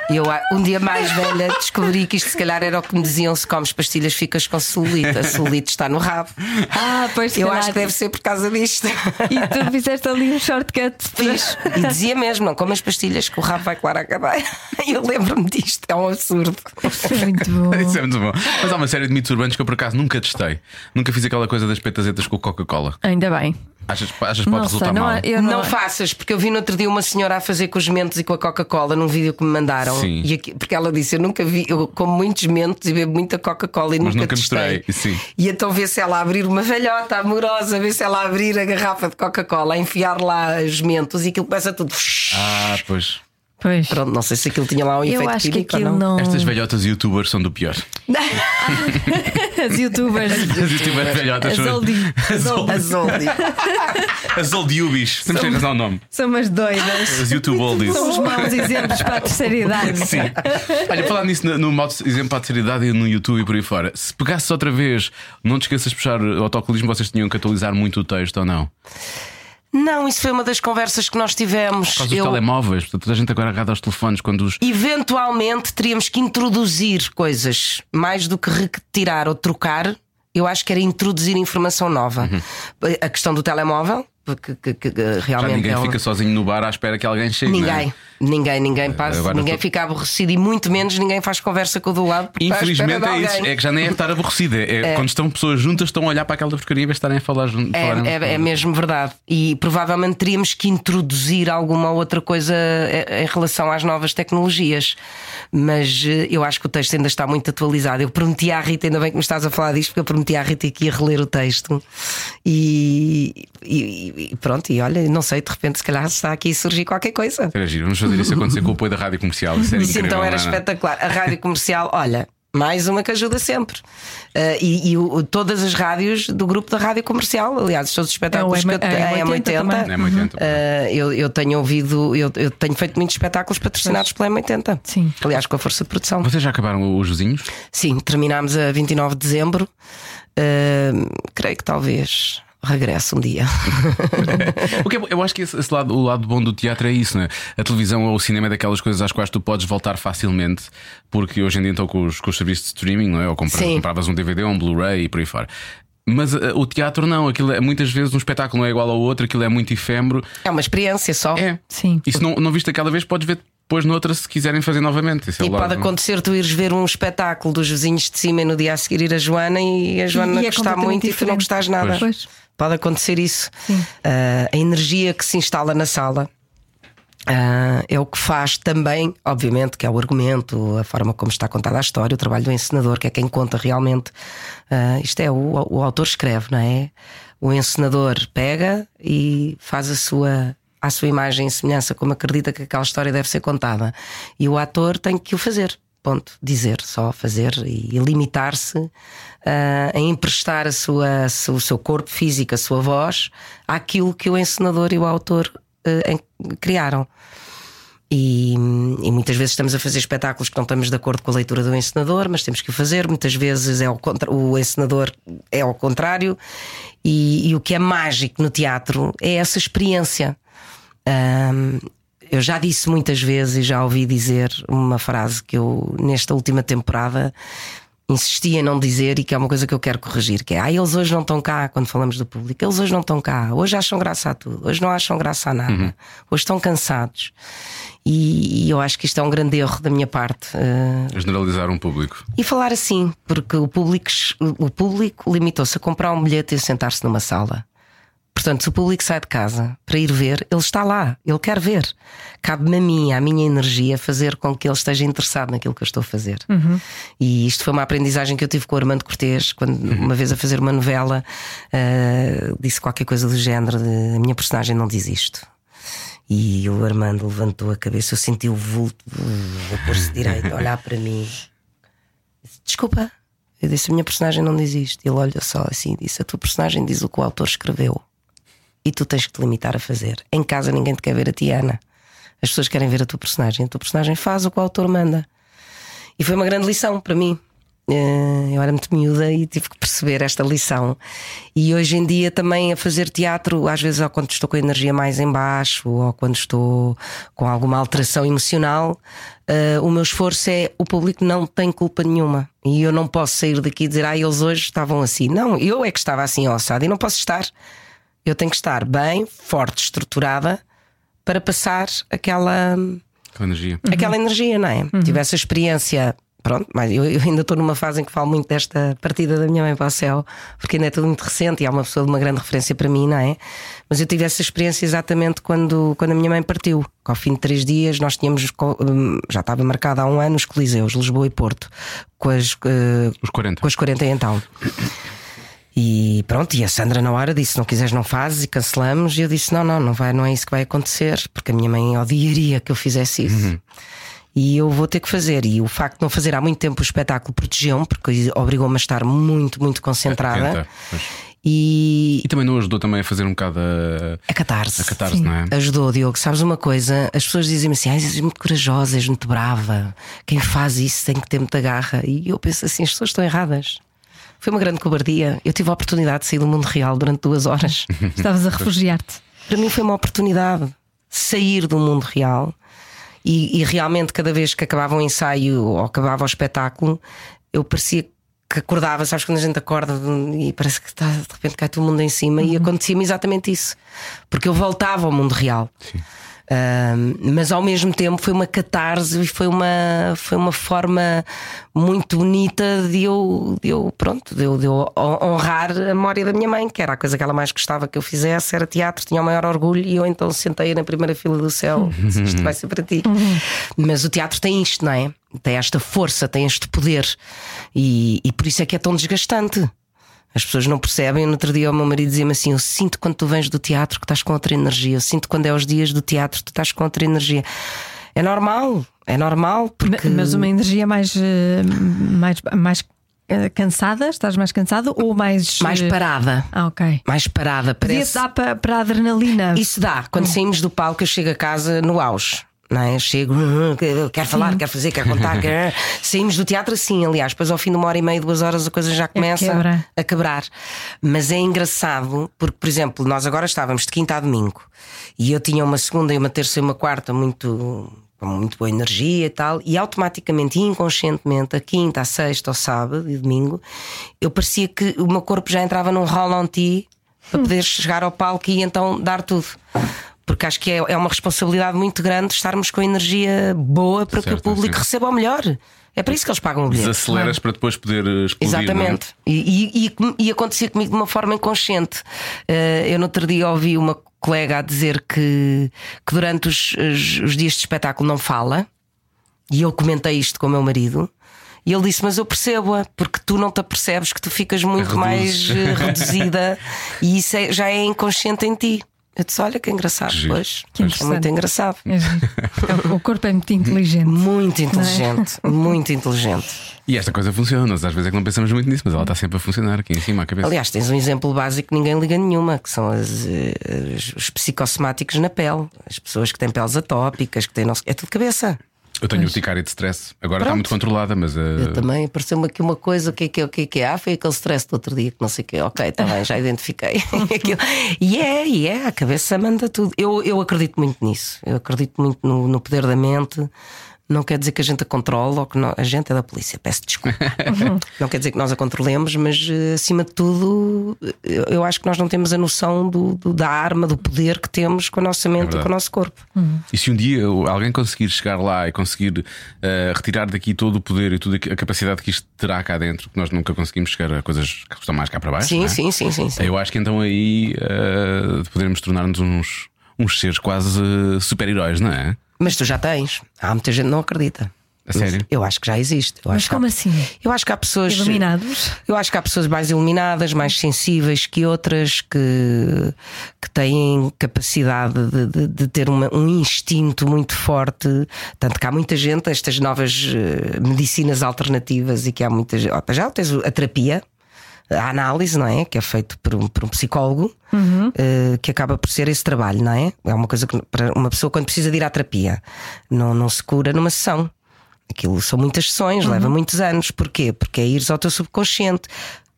E eu, um dia mais velha, descobri que isto se calhar era o que me diziam: se comes pastilhas, ficas com celulite. A celulite está no rabo. Ah, pois Eu calhar. acho que deve ser por causa disto. E tu fizeste ali um shortcut. Fiz. E dizia mesmo: não comas pastilhas, que o rabo vai cadeira. E eu lembro-me disto, é um absurdo. Muito bom. (laughs) Isso é muito bom. Mas há uma série de mitos urbanos que eu por acaso nunca testei. Nunca fiz aquela coisa das petazetas com Coca-Cola. Ainda bem. Achas, achas que pode Não resultar não, mal? eu não, não, faças, porque eu vi no outro dia uma senhora a fazer com os mentos e com a Coca-Cola num vídeo que me mandaram. Sim. E aqui- porque ela disse: Eu nunca vi, eu como muitos mentos e bebo muita Coca-Cola e Mas nunca, nunca testei. misturei, sim. E então vê se ela abrir uma velhota amorosa, vê se ela abrir a garrafa de Coca-Cola, a enfiar lá os mentos e aquilo começa tudo. Ah, pois. Pois. Pronto, não sei se aquilo tinha lá um Eu efeito acho que químico ou aquilo não. não. Estas velhotas youtubers são do pior. (laughs) (laughs) (laughs) As youtubers. As youtubers velhotas As oldie. (laughs) As old- Azul. As oldiubis. Temos que razão o nome. São umas doidas. As YouTube oldies. São os maus exemplos para a terceira idade. Sim. Olha, falar nisso no, no modo exemplo para a terceira idade e no YouTube e por aí fora. Se pegasses outra vez, não te esqueças de puxar o autocolismo, vocês tinham que atualizar muito o texto ou não? Não, isso foi uma das conversas que nós tivemos. Por causa dos Eu- telemóveis, portanto, toda a gente agora agarra aos telefones quando os. Eventualmente teríamos que introduzir coisas mais do que retirar ou trocar. Eu acho que era introduzir informação nova. A questão do telemóvel, que, que- que- que Uhum. Já realmente ninguém é um- fica sozinho no bar à espera que alguém chegue. é? Ninguém, ninguém, ninguém passa, agora ninguém tô- fica aborrecido e muito menos ninguém faz conversa com o do lado. porque espera Infelizmente de é isso. É que já nem é estar aborrecido. É, é quando estão pessoas juntas, estão a olhar para aquela porcaria e estarem a falar junto. É, é- é mesmo verdade. E provavelmente teríamos que introduzir alguma outra coisa em relação às novas tecnologias. Mas eh, eu acho que o texto ainda está muito atualizado. Eu prometi à Rita, ainda bem que me estás a falar disto, porque eu prometi à Rita que ia reler o texto. E, e- e pronto, e olha, não sei, de repente, se calhar está aqui a surgir qualquer coisa. Era giro. Vamos fazer isso acontecer com o apoio da rádio comercial. Isso era Isso incrível, então era não é? espetacular. A rádio comercial, olha. Mais uma que ajuda sempre. Eh, e e o- todas as rádios do grupo da rádio comercial, aliás, todos os espetáculos É que eu- M80 M80. também. É muito tempo. Uh, eu, eu tenho ouvido, eu, eu tenho feito muitos espetáculos patrocinados pela M80. Sim. Aliás, com a força de produção. Vocês já acabaram os vizinhos? Sim, terminámos a 29 de dezembro. Uh, creio que talvez regresse um dia. (laughs) Porque eu acho que esse, esse lado, o lado bom do teatro é isso, né? A televisão ou o cinema é daquelas coisas às quais tu podes voltar facilmente, porque hoje em dia então com os, com os serviços de streaming, não é? Ou compra- Sim. compravas um DVD ou um Blu-ray e por aí fora. Mas eh, o teatro não, aquilo é, muitas vezes um espetáculo não é igual ao outro, aquilo é muito efêmero. é uma experiência só. É. Sim. E se não, não viste aquela vez, podes ver depois noutra se quiserem fazer novamente. É E pode acontecer tu ires ver um espetáculo dos vizinhos de cima e no dia a seguir ir a Joana e a Joana E é gostar completamente muito e tu não diferente. gostas nada. Pois. Pode acontecer isso. Ah, a energia que se instala na sala. ah, é o que faz também, obviamente, que é o argumento, a forma como está contada a história, o trabalho do encenador, que é quem conta realmente. Ah, isto é, o, o autor escreve, não é? O encenador pega e faz a sua, a sua imagem e semelhança, como acredita que aquela história deve ser contada. E o ator tem que o fazer. Ponto. Dizer, só fazer e limitar-se ah, a emprestar a sua, o seu corpo físico, a sua voz, àquilo que o encenador e o autor ah, em- criaram. E, e muitas vezes estamos a fazer espetáculos que não estamos de acordo com a leitura do encenador, mas temos que o fazer. Muitas vezes é contra- o encenador é ao contrário. E, e o que é mágico no teatro é essa experiência. Ahm, eu já disse muitas vezes e já ouvi dizer uma frase que eu, nesta última temporada, insisti em não dizer e que é uma coisa que eu quero corrigir: que é, ah, eles hoje não estão cá quando falamos do público, eles hoje não estão cá, hoje acham graça a tudo, hoje não acham graça a nada, hoje estão cansados. E, e eu acho que isto é um grande erro da minha parte. eh, Generalizar um público. e falar assim, porque o público, o público limitou-se a comprar um bilhete e a sentar-se numa sala. Portanto, se o público sai de casa para ir ver, ele está lá, ele quer ver. Cabe-me a mim, à minha energia, fazer com que ele esteja interessado naquilo que eu estou a fazer. E isto foi uma aprendizagem que eu tive com o Armando Cortês, quando uma vez a fazer uma novela, ah, disse qualquer coisa do género: de, a minha personagem não diz isto. E o Armando levantou a cabeça, eu senti o vulto, vou pôr-se direito, a olhar para mim. Desculpa, eu disse: a minha personagem não diz isto. Ele olha só assim e disse: a tua personagem diz o que o autor escreveu e tu tens que te limitar a fazer. Em casa ninguém te quer ver a ti, Ana. As pessoas querem ver a tua personagem. A tua personagem faz o que o autor manda. E foi uma grande lição para mim. Eh, Eu era muito miúda e tive que perceber esta lição. E hoje em dia também a fazer teatro, às vezes, ou quando estou com a energia mais em baixo, ou quando estou com alguma alteração emocional, eh, o meu esforço é o público não tem culpa nenhuma. E eu não posso sair daqui e dizer, ah, eles hoje estavam assim. Não, eu é que estava assim, ossada, e não posso estar. Eu tenho que estar bem, forte, estruturada para passar aquela, Com energia. aquela energia, não é? Tive essa experiência. Pronto, mas eu, eu ainda estou numa fase em que falo muito desta partida da minha mãe para o céu, porque ainda é tudo muito recente e é uma pessoa de uma grande referência para mim, não é? Mas eu tive essa experiência exatamente quando, quando a minha mãe partiu. Que Ao fim de três dias, nós tínhamos, hum, já estava marcado há um ano, os Coliseus, Lisboa e Porto, com as, eh, Os 40. com as 40 então. E pronto, e a Sandra na hora disse: não quiseres, não fazes, e cancelamos. E eu disse: não, não, não, vai, não é isso que vai acontecer, porque a minha mãe odiaria que eu fizesse isso. E eu vou ter que fazer. E o facto de não fazer há muito tempo o espetáculo protegeu-me, porque obrigou-me a estar muito, muito concentrada. Tenta, pois. E E também não ajudou também a fazer um bocado a, a catarse. a catarse, não é? Ajudou, Diogo. Sabes uma coisa? As pessoas dizem-me assim: ah, és muito corajosa, és muito brava. Quem faz isso tem que ter muita garra. E eu penso assim: as pessoas estão erradas. Foi uma grande cobardia. Eu tive a oportunidade de sair do mundo real durante duas horas. (laughs) Estavas a refugiar-te. Para mim foi uma oportunidade sair do mundo real. E, e realmente, cada vez que acabava o ensaio ou acabava o espetáculo, eu parecia que acordava. Sabes quando a gente acorda e parece que está, de repente cai todo o mundo em cima. E acontecia-me exatamente isso. Porque eu voltava ao mundo real. Mas ao mesmo tempo foi uma catarse e foi uma, foi uma forma muito bonita de eu, de eu pronto, de eu, de eu honrar a memória da minha mãe, que era a coisa que ela mais gostava que eu fizesse, era teatro, tinha o maior orgulho, e eu então sentei na primeira fila do céu, disse, isto vai ser para ti. Mas o teatro tem isto, não é? Tem esta força, tem este poder, e, e por isso é que é tão desgastante. As pessoas não percebem. No outro dia, o meu marido dizia-me assim: Eu sinto quando tu vens do teatro que estás com outra energia. Eu sinto quando é os dias do teatro que tu estás com outra energia. É normal, é normal, porque. Mas uma energia mais, eh, mais, mais eh, cansada? Estás mais cansado ou mais. mais eh, parada. Ah, ok. Mais parada. Parece... dar para, para a adrenalina. Isso dá. Quando saímos do palco, eu chego a casa no auge. Não é? Chego, "Hum, quero falar, quero fazer, quero contar. quero... (laughs) Saímos do teatro assim, aliás. Depois, ao fim de uma hora e meia, duas horas, a coisa já começa quebra. a quebrar. Mas é engraçado, porque, por exemplo, nós agora estávamos de quinta a domingo e eu tinha uma segunda e uma terça e uma quarta muito. Com muito boa energia e tal, e automaticamente e inconscientemente, a quinta, a sexta, ao sábado e domingo, eu parecia que o meu corpo já entrava num roll on para poder chegar ao palco e então dar tudo. Porque acho que é, é uma responsabilidade muito grande estarmos com energia boa para que Certo, o público sim. receba o melhor. É para isso que eles pagam o bilhete. Desaceleras para depois poder eh, explodir. Exatamente. E, e, e, e acontecia comigo de uma forma inconsciente. Eh, eu no outro dia ouvi uma colega a dizer que, que durante os, os- os dias de espetáculo não fala, e eu comentei isto com o meu marido. E ele disse: Mas eu percebo-a, porque tu não te apercebes que tu ficas muito Reduzes. mais eh, reduzida (laughs) e isso é- já é inconsciente em ti. Eu disse: Olha que engraçado, Que pois. Que é muito engraçado. É o corpo é muito inteligente. Muito inteligente, muito inteligente. E esta coisa funciona, nós às vezes é que não pensamos muito nisso, mas ela está sempre a funcionar aqui em cima à cabeça. Aliás, tens um exemplo básico que ninguém liga nenhuma, que são as, eh, os- os psicossomáticos na pele. As pessoas que têm peles atópicas, que têm. É tudo cabeça. Eu tenho Pois. urticária de stress. Agora está Pronto. muito controlada, mas. eh, Eu também apareceu-me aqui uma coisa, o que é que é, o que é que é? Ah, foi aquele stress do outro dia que não sei o que Ok, está bem, já identifiquei. (laughs) E é, e é, a cabeça manda tudo. Eu, eu acredito muito nisso. Eu acredito muito no, no poder da mente. Não quer dizer que a gente a controle ou que não- a gente é da polícia, peço desculpa. não quer dizer que nós a controlemos, mas eh, acima de tudo, eu, eu acho que nós não temos a noção do, do- da arma, do poder que temos com a nossa mente e verdade. com o nosso corpo. E se um dia alguém conseguir chegar lá e conseguir eh, retirar daqui todo o poder e toda a capacidade que isto terá cá dentro, que nós nunca conseguimos chegar a coisas que estão mais cá para baixo. Sim, não é? sim, sim, sim, sim. Eu acho que então aí eh, poderemos tornar-nos uns, uns seres quase eh, super-heróis, não é? Mas tu já tens. Há muita gente que não acredita. A sério? Eu acho que já existe. Eu Mas acho que há- como assim? Eu acho que há pessoas. Iluminados? Eu acho que há pessoas mais iluminadas, mais sensíveis que outras que, que têm capacidade de, de- de ter uma- um instinto muito forte. Tanto que há muita gente, estas novas eh, medicinas alternativas, e que há muita gente. Já tens a terapia, a análise, não é? Que é feito por um, por um psicólogo, eh, que acaba por ser esse trabalho, não é? É uma coisa que para uma pessoa, quando precisa de ir à terapia, não, não se cura numa sessão. Aquilo são muitas sessões, leva muitos anos. Porquê? Porque é ires ao teu subconsciente.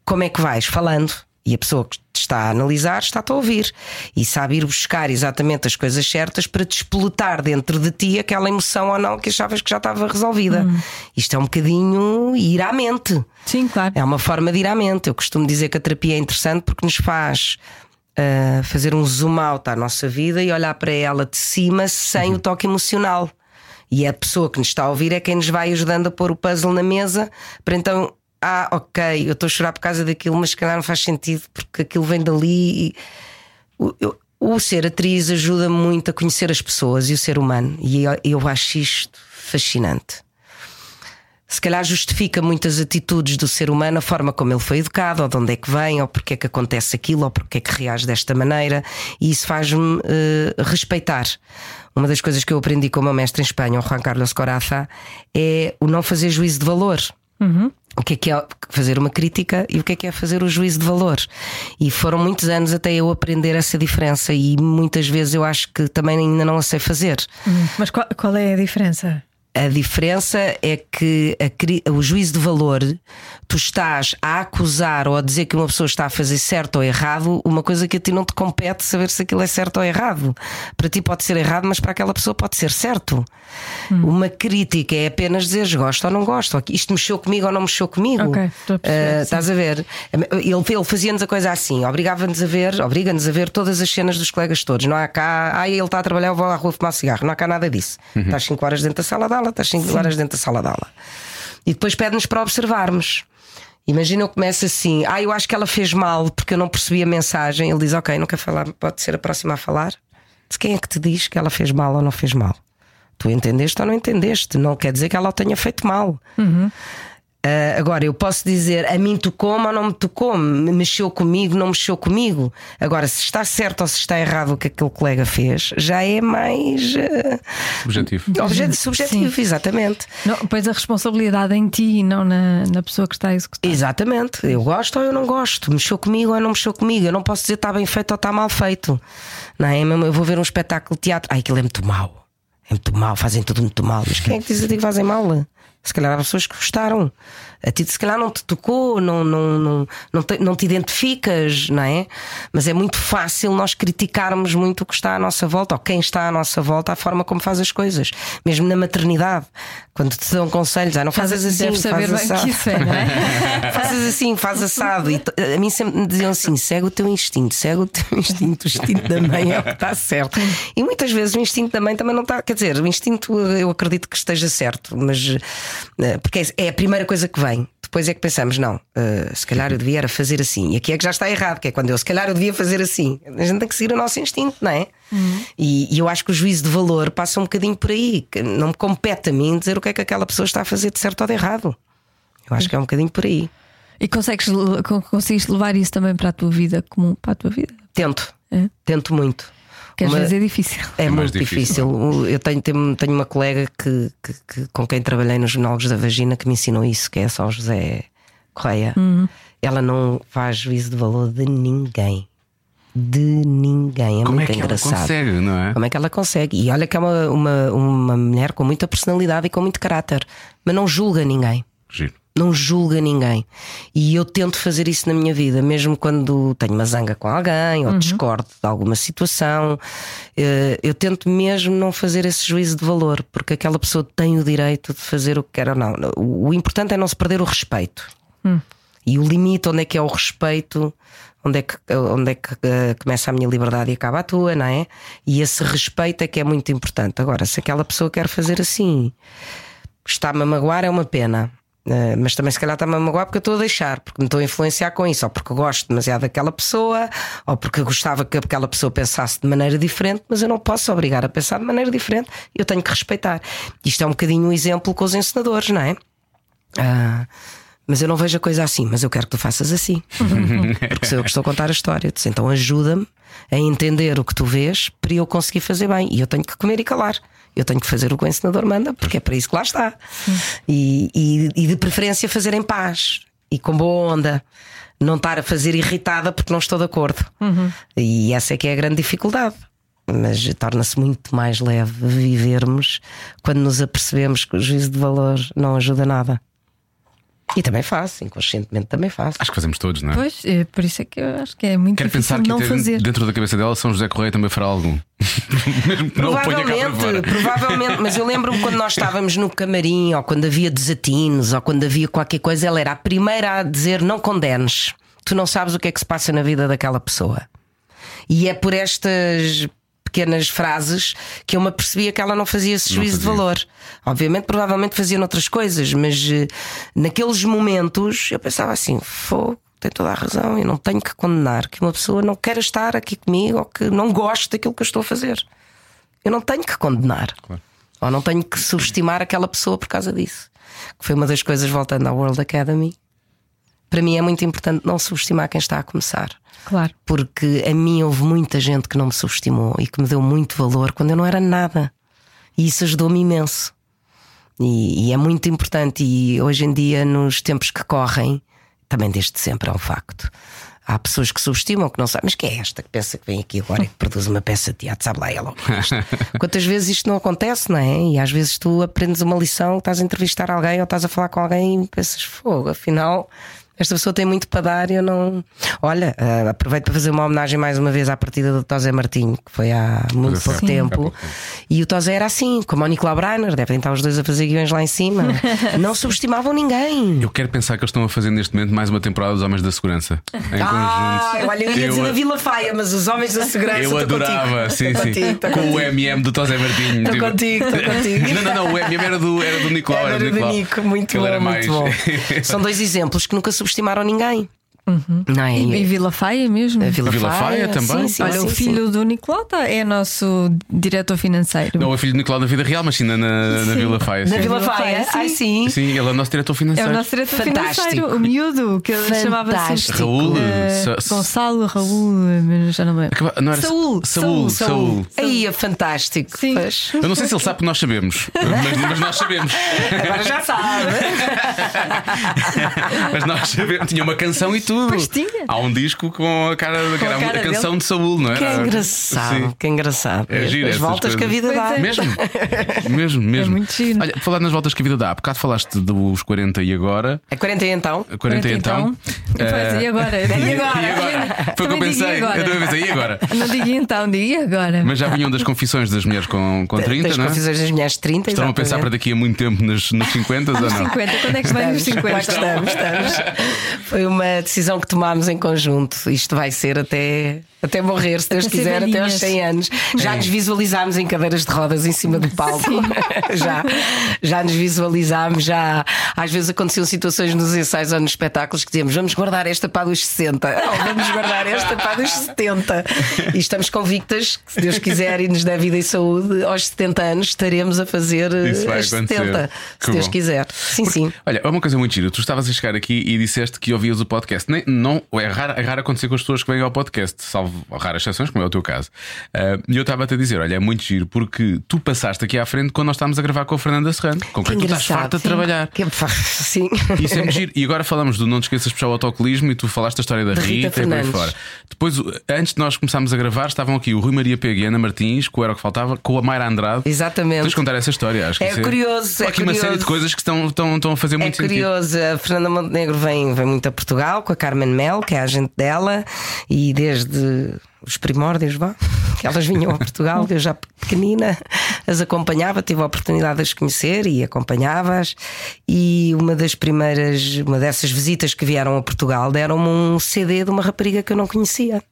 Como é que vais? Falando. E a pessoa que te está a analisar está-te a ouvir e sabe ir buscar exatamente as coisas certas para despolutar dentro de ti aquela emoção ou não que achavas que já estava resolvida. Isto é um bocadinho ir à mente. Sim, claro. É uma forma de ir à mente. Eu costumo dizer que a terapia é interessante porque nos faz ah, fazer um zoom out à nossa vida e olhar para ela de cima sem o toque emocional. E a pessoa que nos está a ouvir é quem nos vai ajudando a pôr o puzzle na mesa para então. Ah, ok, eu estou a chorar por causa daquilo, mas se calhar não faz sentido porque aquilo vem dali. E... O, eu- o ser atriz ajuda muito a conhecer as pessoas e o ser humano, e eu, eu acho isto fascinante se calhar justifica muitas atitudes do ser humano, a forma como ele foi educado, ou de onde é que vem, ou porque é que acontece aquilo, ou porque é que reage desta maneira, e isso faz-me eh, respeitar. Uma das coisas que eu aprendi com o meu mestre em Espanha, o Juan Carlos Coraza, é o não fazer juízo de valor. O que é que é fazer uma crítica e o que é que é fazer o juízo de valor? E foram muitos anos até eu aprender essa diferença, e muitas vezes eu acho que também ainda não a sei fazer. Mas qual, qual é a diferença? A diferença é que a o juízo de valor, tu estás a acusar ou a dizer que uma pessoa está a fazer certo ou errado, uma coisa que a ti não te compete saber se aquilo é certo ou errado. Para ti pode ser errado, mas para aquela pessoa pode ser certo. Uma crítica é apenas dizer gosto ou não gosto, isto mexeu comigo ou não mexeu comigo. Ok, estou a perceber, sim. estás a ver? Ele, ele fazia-nos a coisa assim, obrigava-nos a ver, obriga-nos a ver todas as cenas dos colegas todos. Não há cá, ah, ele está a trabalhar, eu vou à rua fumar cigarro. Não há cá nada disso. Estás 5 horas dentro da sala de aula, estás 5 horas dentro da sala de aula. E depois pede-nos para observarmos. Imagina eu começo assim, ah, eu acho que ela fez mal porque eu não percebi a mensagem. Ele diz, ok, quer falar, pode ser a próxima a falar. De quem é que te diz que ela fez mal ou não fez mal? Tu entendeste ou não entendeste? Não quer dizer que ela o tenha feito mal. Ah, agora, eu posso dizer a mim tocou-me ou não me tocou, me mexeu comigo, não mexeu comigo. Agora, se está certo ou se está errado o que aquele colega fez, já é mais Objetivo. obje- subjetivo, exatamente. Não, pões a responsabilidade em ti e não na, na pessoa que está a executar. Exatamente, eu gosto ou eu não gosto, mexeu comigo ou não mexeu comigo. Eu não posso dizer está bem feito ou está mal feito. Não é? Mesmo Eu vou ver um espetáculo de teatro, ai, aquilo é muito mau, é muito mau, fazem tudo muito mal. Mas quem é que diz a ti que fazem mal? Se calhar há pessoas que gostaram. A ti, se calhar, não te tocou, não, não, não, não, te, não te identificas, não é? Mas é muito fácil nós criticarmos muito o que está à nossa volta, ou quem está à nossa volta, a forma como faz as coisas. Mesmo na maternidade, quando te dão conselhos, ah, não fazes assim, Deves saber faz assado. isso é, não é? (laughs) Fazes assim, faz assado. E a mim sempre me diziam assim: segue o teu instinto, segue o teu instinto. O instinto da mãe é o que está certo. E muitas vezes o instinto da mãe também não está. Quer dizer, o instinto eu acredito que esteja certo, mas eh, porque é- é a primeira coisa que vem. Depois é que pensamos, não, eh, se calhar eu devia era fazer assim. E aqui é que já está errado, que é quando eu, se calhar eu devia fazer assim. A gente tem que seguir o nosso instinto, não é? E, e eu acho que o juízo de valor passa um bocadinho por aí. que Não me compete a mim dizer o que é que aquela pessoa está a fazer de certo ou de errado. Eu acho que é um bocadinho por aí. E consegues, consegues levar isso também para a tua vida comum, para a tua vida? Tento, É? tento muito. Que às Uma- vezes é difícil. É, É muito difícil, difícil. Eu tenho, tenho, tenho uma colega que, que- que- com quem trabalhei nos monólogos da vagina que me ensinou isso, que é São José Correia. Ela não faz juízo de valor de ninguém. de ninguém. É Como é muito que engraçado. ela consegue, não é? Como é que ela consegue? E olha que é uma, uma, uma mulher com muita personalidade e com muito caráter, mas não julga ninguém. Giro. Não julga ninguém. E eu tento fazer isso na minha vida, mesmo quando tenho uma zanga com alguém ou discordo de alguma situação. eh, Eu tento mesmo não fazer esse juízo de valor, porque aquela pessoa tem o direito de fazer o que quer ou não. O importante é não se perder o respeito. E o limite, onde é que é o respeito, onde é que, onde é que eh, começa a minha liberdade e acaba a tua, não é? E esse respeito é que é muito importante. Agora, se aquela pessoa quer fazer assim, está-me a magoar, é uma pena. Eh, mas também se calhar está-me a magoar porque eu estou a deixar, porque me estou a influenciar com isso, ou porque gosto demasiado daquela pessoa, ou porque gostava que aquela pessoa pensasse de maneira diferente, mas eu não posso obrigar a pensar de maneira diferente, eu tenho que respeitar. Isto é um bocadinho um exemplo com os encenadores, não é? Ah, mas eu não vejo a coisa assim, mas eu quero que tu faças assim. (laughs) Porque sou eu que estou a contar a história. Então ajuda-me a entender o que tu vês para eu conseguir fazer bem. E eu tenho que comer e calar. Eu tenho que fazer o que o ensinador manda, porque é para isso que lá está. E, e- e de preferência fazer em paz e com boa onda. Não estar a fazer irritada porque não estou de acordo. E essa é que é a grande dificuldade. Mas torna-se muito mais leve vivermos quando nos apercebemos que o juízo de valor não ajuda nada. E também faço, inconscientemente também faço. Acho que fazemos todos, não é? Pois, é por isso é que eu acho que é muito Quero difícil pensar que não fazer. dentro da cabeça dela São José Correia também fará algum. (laughs) Mesmo que não o ponha cá para Provavelmente, fora. provavelmente, mas eu lembro-me quando nós estávamos no camarim, ou quando havia desatinos, ou quando havia qualquer coisa, ela era a primeira a dizer: não condenes, tu não sabes o que é que se passa na vida daquela pessoa. E é por estas pequenas frases que eu me apercebia que ela não fazia esse juízo de valor. Obviamente, provavelmente fazia noutras coisas, mas eh, naqueles momentos eu pensava assim: fogo. Tem toda a razão, eu não tenho que condenar que uma pessoa não queira estar aqui comigo ou que não goste daquilo que eu estou a fazer. Eu não tenho que condenar. Claro. Ou não tenho que subestimar aquela pessoa por causa disso. Que foi uma das coisas, voltando à World Academy. Para mim é muito importante não subestimar quem está a começar. Claro. Porque a mim houve muita gente que não me subestimou e que me deu muito valor quando eu não era nada. E isso ajudou-me imenso. E, e é muito importante. E hoje em dia, nos tempos que correm, também desde sempre é um facto. Há pessoas que subestimam, que não sabem, mas quem é esta que pensa que vem aqui agora e que produz uma peça de teatro? Sabe lá ela é? (laughs) Quantas vezes isto não acontece, não é? E às vezes tu aprendes uma lição, estás a entrevistar alguém ou estás a falar com alguém e pensas, fogo, afinal. Esta pessoa tem muito para dar e eu não. Olha, ah, aproveito para fazer uma homenagem mais uma vez à partida do Tosé Martinho, que foi há muito foi, pouco tempo. pouco tempo. E o Tosé era assim, como o Nicolau Breiner, devem estar os dois a fazer guiões lá em cima. (laughs) não subestimavam ninguém. Eu quero pensar que eles estão a fazer neste momento mais uma temporada dos Homens da Segurança. Em Ah, conjunto. olha, eu ia dizer Eu- da Vila Faia, mas os homens da segurança. Eu adorava, contigo. sim, sim. contigo, Com o contigo. MM do Tosé Martinho. Estou tipo- contigo, estou contigo. (laughs) Não, não, não, o MM era do, era do Nicolau. Era do do Nicolau. Nico, muito Ele bom, era muito bom. mais. (laughs) São dois exemplos que nunca subestimaram ninguém. Não é? E, e Vila Faia mesmo. A Vila, Vila Faia também. Sim, sim, Olha, sim, o filho do Nicolau tá- é nosso diretor financeiro. Não, é filho de Nicolau na vida real, mas sim na, na, na Sim. Vila Faia. sim. Na sim. Vila Faia, Faia, ai sim. Sim, ele é o nosso diretor É financeiro. o nosso diretor Fantástico. financeiro, o miúdo, que ele chamava-se. Raul. Sa- Gonçalo Raul, mas já não lembro. Acaba- não era- Saúl, Saúl, Saúl, Saúl. Aí é fantástico. Sim. Pois. Eu não sei se ele sabe que nós sabemos, mas, mas nós sabemos. Agora já sabe. (laughs) Mas nós sabemos. Tinha uma canção e tudo. Pois tinha. Há um disco com a cara, que era a cara a canção dele. de Saúl, não é? Que Ah, engraçado, sim. que engraçado. É giro As voltas que a coisas. vida dá. é. Mesmo, mesmo, mesmo. muito giro. Olha, falar nas voltas que a vida dá. Há bocado falaste dos 40 e agora. É 40 então? 40 então. Pois, Eh, e agora? (laughs) E agora? Foi o que eu pensei. e agora? Eu também pensei, e agora? (laughs) Não digo então, digo e agora. Mas já vinham das confissões das mulheres com, com 30, Das não é? confusões das mulheres 30. Estão a pensar para daqui a muito tempo nos, nos 50 ou não? 50, quando é que se vai nos Estamos, 50? lá estamos, estamos. Foi uma decisão que tomámos em conjunto. Isto vai ser até, até morrer, se Deus Até ser quiser, até aos velhinhas. 100 anos. Já nos visualizámos em cadeiras de rodas em cima do palco. (laughs) já, já nos visualizámos. Já, às vezes aconteciam situações nos ensaios ou nos espetáculos que dizíamos: vamos guardar esta para dos 60, (laughs) ou vamos guardar esta para dos 70. E estamos convictas que, se Deus quiser e nos der vida e saúde, aos 70 anos estaremos a fazer eh, Isso as acontecer. 70. Que Se Deus bom. quiser. Sim, sim. Olha, é uma coisa muito gira. Tu estavas a chegar aqui e disseste que ouvias o podcast. nem, não, é raro, é raro acontecer com as pessoas que vêm ao podcast, salvo raras exceções, como é o teu caso. Ah, E eu estava-te a dizer: olha, é muito giro porque tu passaste aqui à frente quando nós estávamos a gravar com a Fernanda Serrano, com quem tu estás farta de trabalhar. Que, sim. Isso é muito giro. E agora falamos do Não Te Esqueças de Puxar o Autocolismo e tu falaste a história da Da Rita, Rita e por aí fora. Depois, o- antes de nós começarmos a gravar, estavam aqui o Rui Maria Pega e Ana Martins, que era o que faltava, com a Mayra Andrade. Exatamente. Tens de contar essa história, acho que É isso curioso, Só é aqui uma curioso. série de coisas que estão, estão, estão a fazer É muito sentido. curioso, a Fernanda Montenegro vem, vem muito a Portugal com a Carmen Mel, que é a agente dela, e desde os primórdios, vá, que elas vinham a (laughs) Portugal, eu já pequenina as acompanhava, tive a oportunidade de as conhecer e acompanhava-as. E uma das primeiras, uma dessas visitas que vieram a Portugal, deram-me um CD de uma rapariga que eu não conhecia.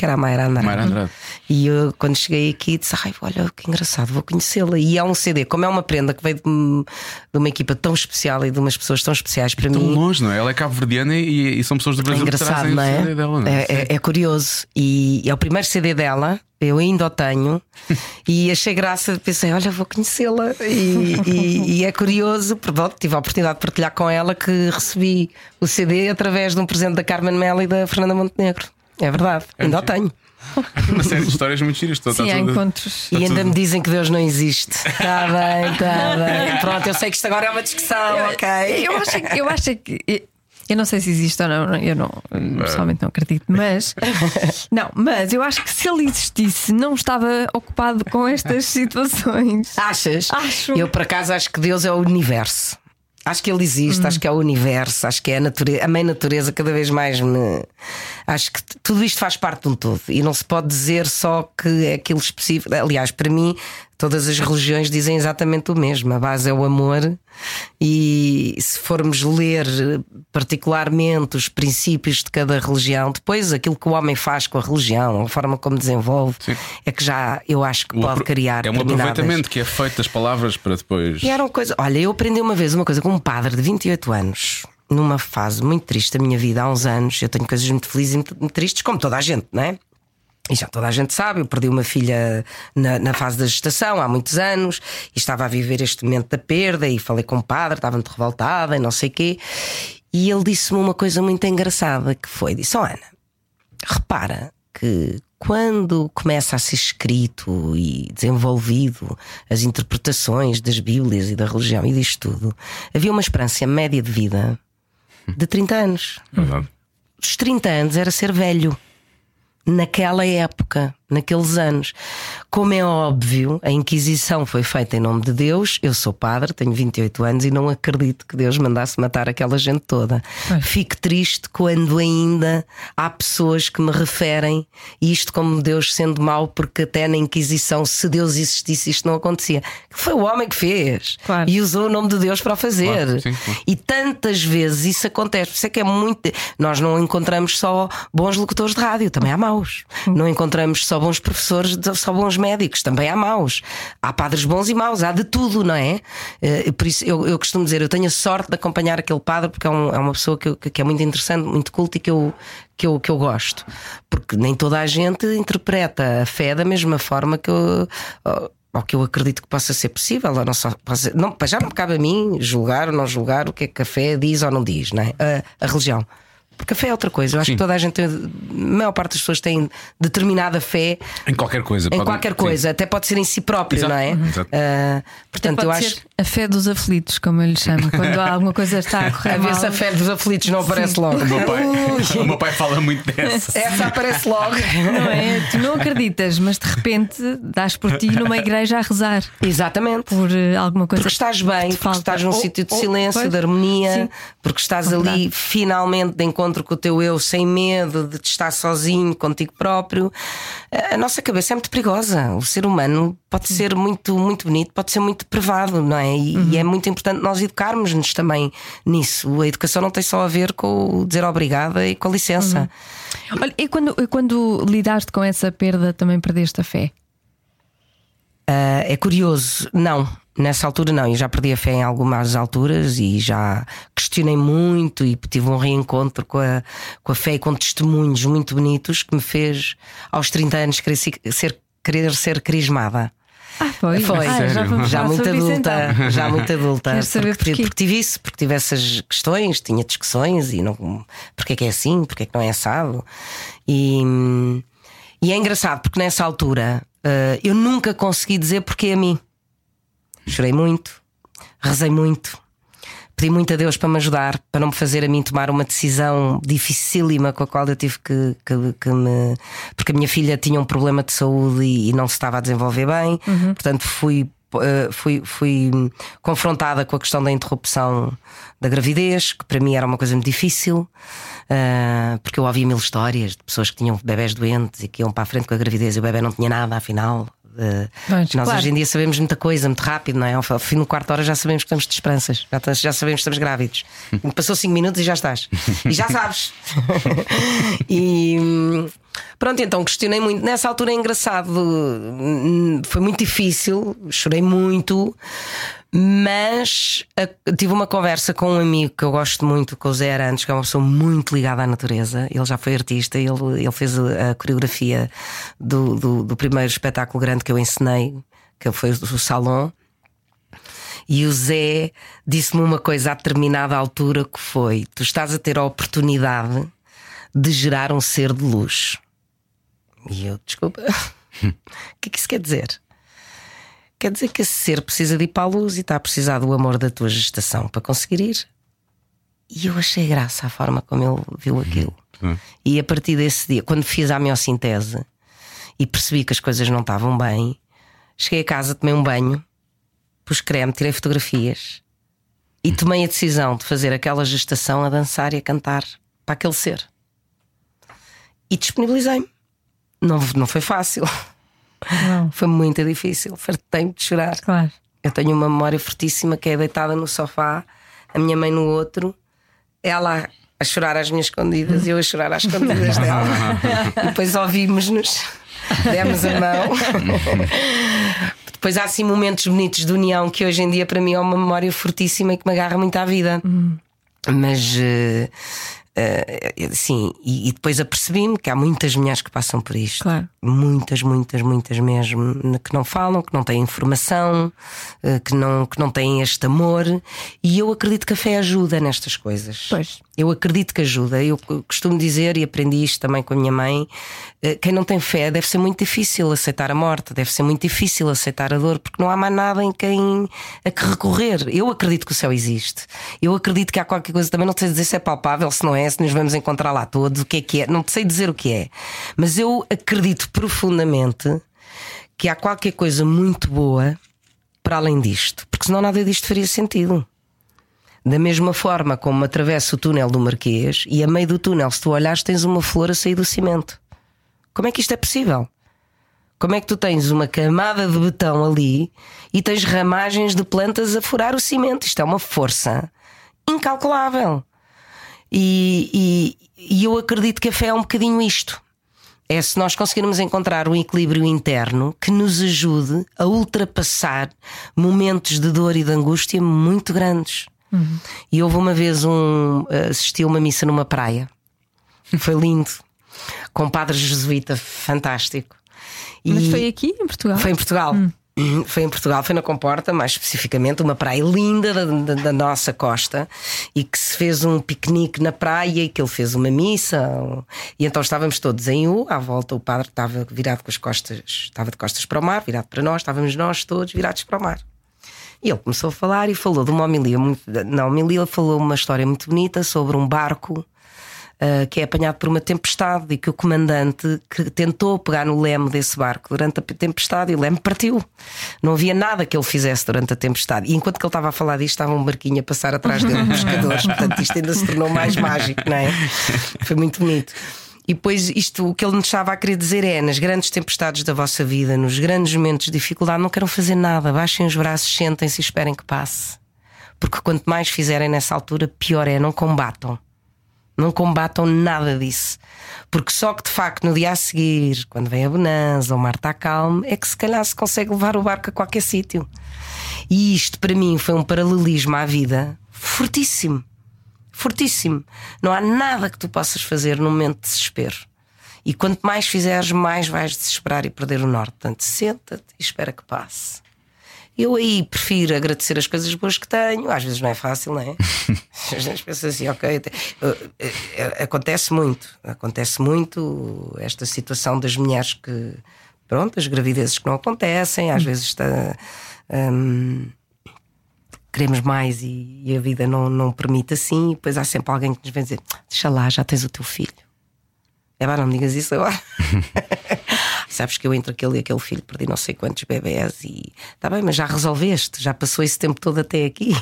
Que era a Mayra Andrade. Mayra Andrade. E eu, quando cheguei aqui, disse: Ai, olha que engraçado, vou conhecê-la. E é um CD, como é uma prenda que veio de, de uma equipa tão especial e de umas pessoas tão especiais para Tão mim. longe, não é? Ela é cabo-verdiana e, e são pessoas do É Brasil que engraçado, trazem não o é? CD dela, não é? É, é- é curioso. E é o primeiro CD dela, eu ainda o tenho, (laughs) e achei graça, pensei, olha, vou conhecê-la. E, e- e é curioso, pronto, tive a oportunidade de partilhar com ela que recebi o CD através de um presente da Carmen Mel e da Fernanda Montenegro. É verdade, ainda o tenho. (laughs) Uma série de histórias muito giras. Estou- Sim, está há tudo- encontros. E ainda tudo- me dizem que Deus não existe. Está bem, está (laughs) bem. Pronto, eu sei que isto agora é uma discussão, ok? Eu acho, que- eu acho que. Eu não sei se existe ou não, eu não, eu pessoalmente não acredito, mas (laughs) não, mas eu acho que se ele existisse, não estava ocupado com estas situações. Achas? Acho. Eu, por acaso, acho que Deus é o universo. Acho que ele existe, acho que é o universo, acho que é a natureza, a mãe natureza cada vez mais me. Acho que tudo isto faz parte de um todo e não se pode dizer só que é aquilo específico. Aliás, para mim, todas as religiões dizem exatamente o mesmo. A base é o amor, e se formos ler particularmente os princípios de cada religião, depois aquilo que o homem faz com a religião, a forma como desenvolve, Sim. é que já eu acho que pode criar. É um aproveitamento que é feito das palavras para depois. e era uma coisa, olha, eu aprendi uma vez uma coisa com um padre de 28 anos, numa fase muito triste da minha vida, há uns anos. Eu tenho coisas muito felizes e muito, muito tristes, como toda a gente, não é? E já toda a gente sabe, eu perdi uma filha na, na fase da gestação há muitos anos e estava a viver este momento da perda. E falei com o padre, estava muito revoltada e não sei quê. E ele disse-me uma coisa muito engraçada que foi: disse, oh, Ana, repara que quando começa a ser escrito e desenvolvido as interpretações das Bíblias e da religião e disto tudo, havia uma esperança média de vida de 30 anos. Verdade. Os 30 anos era ser velho. Naquela época, naqueles anos. Como é óbvio, a Inquisição foi feita em nome de Deus. Eu sou padre, tenho 28 anos e não acredito que Deus mandasse matar aquela gente toda. Fico triste quando ainda há pessoas que me referem isto como Deus sendo mau, porque até na Inquisição, se Deus existisse, isto não acontecia. Foi o homem que fez Claro. e usou o nome de Deus para o fazer. Claro, sim, claro. E tantas vezes isso acontece. Por isso é que é muito. Nós não encontramos só bons locutores de rádio, também há maus. Não encontramos só bons professores, só bons médicos, também há maus. Há padres bons e maus, há de tudo, não é? Eh, Por isso eu, eu costumo dizer, eu tenho a sorte de acompanhar aquele padre porque é, um- é uma pessoa que, que é muito interessante, muito culta e que eu, que, eu, que eu gosto. Porque nem toda a gente interpreta a fé da mesma forma que eu. Ou que eu acredito que possa ser possível, ou não só não, já não me cabe a mim julgar ou não julgar o que é que a fé diz ou não diz, não é? a, a religião. Porque a fé é outra coisa. Eu acho Sim. que toda a gente, tem- a maior parte das pessoas tem determinada fé Em qualquer coisa. em pode- qualquer sim. coisa, até pode ser em si próprio, Exato. não é? Ah, portanto, Pode eu ser acho. a fé dos aflitos, como eu lhe chamo, quando há alguma coisa está a correr (laughs) A ver mal. se a fé dos aflitos não aparece logo. O meu pai, (laughs) o meu pai fala muito dessa. Essa aparece logo. Não é? Tu não acreditas, mas de repente dás por ti numa igreja a rezar Exatamente. por eh, alguma coisa. Porque estás bem, porque falta. estás num Ou- sítio de ou- silêncio, pois, de harmonia, sim. porque estás ali verdade. finalmente de encontro com o teu eu, sem medo de te estar sozinho contigo próprio. A nossa cabeça é muito perigosa. O ser humano pode ser muito, muito bonito, pode ser muito privado, não é? E, e é muito importante nós educarmos-nos também nisso. A educação não tem só a ver com o dizer obrigada e com a licença. Olha, e quando, e quando lidaste com essa perda, também perdeste a fé? Ah, é curioso, não. Nessa altura não, eu já perdi a fé em algumas alturas e já questionei muito e tive um reencontro com a, com a fé e com testemunhos muito bonitos que me fez aos 30 anos querer se- ser, querer ser crismada. Ah, foi? Foi, Ah, já, já muito isso, então. adulta, já muito adulta. Quero saber porque, porquê. porque tive isso, porque tive essas questões, tinha discussões e não, porque é que é assim, porque é que não é assado. E, e é engraçado porque nessa altura eh, eu nunca consegui dizer porque a mim. Chorei muito, rezei muito, pedi muito a Deus para me ajudar, para não me fazer a mim tomar uma decisão dificílima com a qual eu tive que, que- que me. Porque a minha filha tinha um problema de saúde e, e não se estava a desenvolver bem, portanto fui. eh, Fui, fui confrontada com a questão da interrupção da gravidez, que para mim era uma coisa muito difícil, eh, porque eu ouvia mil histórias de pessoas que tinham bebés doentes e que iam para a frente com a gravidez e o bebê não tinha nada, afinal. Eh, Pois, nós claro. hoje em dia sabemos muita coisa, muito rápido, não é? Ao fim do quarto hora já sabemos que estamos de esperanças, já, já sabemos que estamos grávidos. Passou cinco minutos e já estás. E já sabes. (laughs) e pronto, então questionei muito. Nessa altura é engraçado, foi muito difícil, chorei muito. Mas a- tive uma conversa com um amigo que eu gosto muito, com o Zé Arantes, que é uma pessoa muito ligada à natureza. Ele já foi artista, ele, ele fez a, coreografia do, do, do primeiro espetáculo grande que eu ensinei, que foi o Salon. E o Zé disse-me uma coisa a determinada altura que foi: tu estás a ter a oportunidade de gerar um ser de luz. E eu, desculpa, (laughs) o que é que isso quer dizer? Quer dizer que esse ser precisa de ir para a luz e está a precisar do amor da tua gestação para conseguir ir. E eu achei graça a forma como ele viu aquilo. E a partir desse dia, quando fiz a miocintese e percebi que as coisas não estavam bem, cheguei a casa, tomei um banho, pus creme, tirei fotografias e tomei a decisão de fazer aquela gestação a dançar e a cantar para aquele ser. E disponibilizei-me. Não, não foi fácil. (laughs) Não. Foi muito difícil. Fartei-me de chorar. Claro. Eu tenho uma memória fortíssima que é deitada no sofá, a minha mãe no outro, ela a chorar às minhas escondidas e eu a chorar às escondidas (laughs) dela. E depois ouvimos-nos, demos a mão. Depois há assim momentos bonitos de união que hoje em dia para mim é uma memória fortíssima e que me agarra muito à vida. Mas eh, eh, sim, e, e depois apercebi-me que há muitas mulheres que passam por isto. Claro. Muitas, muitas, muitas mesmo, que não falam, que não têm informação, eh, que não, que não têm este amor. E eu acredito que a fé ajuda nestas coisas. Pois. Eu acredito que ajuda. Eu costumo dizer, e aprendi isto também com a minha mãe: eh, quem não tem fé deve ser muito difícil aceitar a morte, deve ser muito difícil aceitar a dor, porque não há mais nada em quem a que recorrer. Eu acredito que o céu existe. Eu acredito que há qualquer coisa, também não sei dizer se é palpável, se não é, se nos vamos encontrar lá todos, o que é que é, não sei dizer o que é. Mas eu acredito profundamente que há qualquer coisa muito boa para além disto, porque senão nada disto faria sentido. Da mesma forma como atravessa o túnel do Marquês e a meio do túnel, se tu olhares, tens uma flor a sair do cimento. Como é que isto é possível? Como é que tu tens uma camada de betão ali e tens ramagens de plantas a furar o cimento? Isto é uma força incalculável. E, e- e eu acredito que a fé é um bocadinho isto. É se nós conseguirmos encontrar um equilíbrio interno que nos ajude a ultrapassar momentos de dor e de angústia muito grandes. E houve uma vez um. assisti a uma missa numa praia. Foi lindo. Com um padre jesuíta fantástico. Mas E- foi aqui em Portugal? foi em Portugal. (clears throat) Foi em Portugal, foi na Comporta, mais especificamente, uma praia linda da, da- da nossa costa e que se fez um piquenique na praia e que ele fez uma missa. E então estávamos todos em U, à volta, o padre estava virado com as costas, estava de costas para o mar, virado para nós, estávamos nós todos virados para o mar. E ele começou a falar e falou de uma homilia muito. Na homilia, ele falou uma história muito bonita sobre um barco ah, que é apanhado por uma tempestade e que o comandante que tentou pegar no leme desse barco durante a tempestade e o leme partiu. Não havia nada que ele fizesse durante a tempestade. E enquanto que ele estava a falar disto, estava um barquinho a passar atrás dele, pescadores. (laughs) Portanto, isto ainda se tornou mais mágico, não é? Foi muito bonito. E depois, isto o que ele nos estava a querer dizer é: nas grandes tempestades da vossa vida, nos grandes momentos de dificuldade, não queiram fazer nada, baixem os braços, sentem-se e esperem que passe. Porque quanto mais fizerem nessa altura, pior é, não combatam. Não combatam nada disso. Porque só que de facto no dia a seguir, quando vem a bonança, o mar está calmo, é que se calhar se consegue levar o barco a qualquer sítio. E isto para mim foi um paralelismo à vida fortíssimo. Fortíssimo. Não há nada que tu possas fazer num momento de desespero. E quanto mais fizeres, mais vais desesperar e perder o norte. Portanto, senta-te e espera que passe. Eu aí prefiro agradecer as coisas boas que tenho. Às vezes não é fácil, não é? (laughs) Às vezes penso assim, ok. eh, eh, eh, Acontece muito, acontece muito esta situação das mulheres que, pronto, as gravidezes que não acontecem, às vezes está. hum, queremos mais e, e a vida não, não permite assim, e depois há sempre alguém que nos vem dizer: Deixa lá, já tens o teu filho. É pá, não me digas isso agora. (laughs) Sabes que eu entre aquele e aquele filho perdi não sei quantos bebés e está bem, mas já resolveste, já passou esse tempo todo até aqui.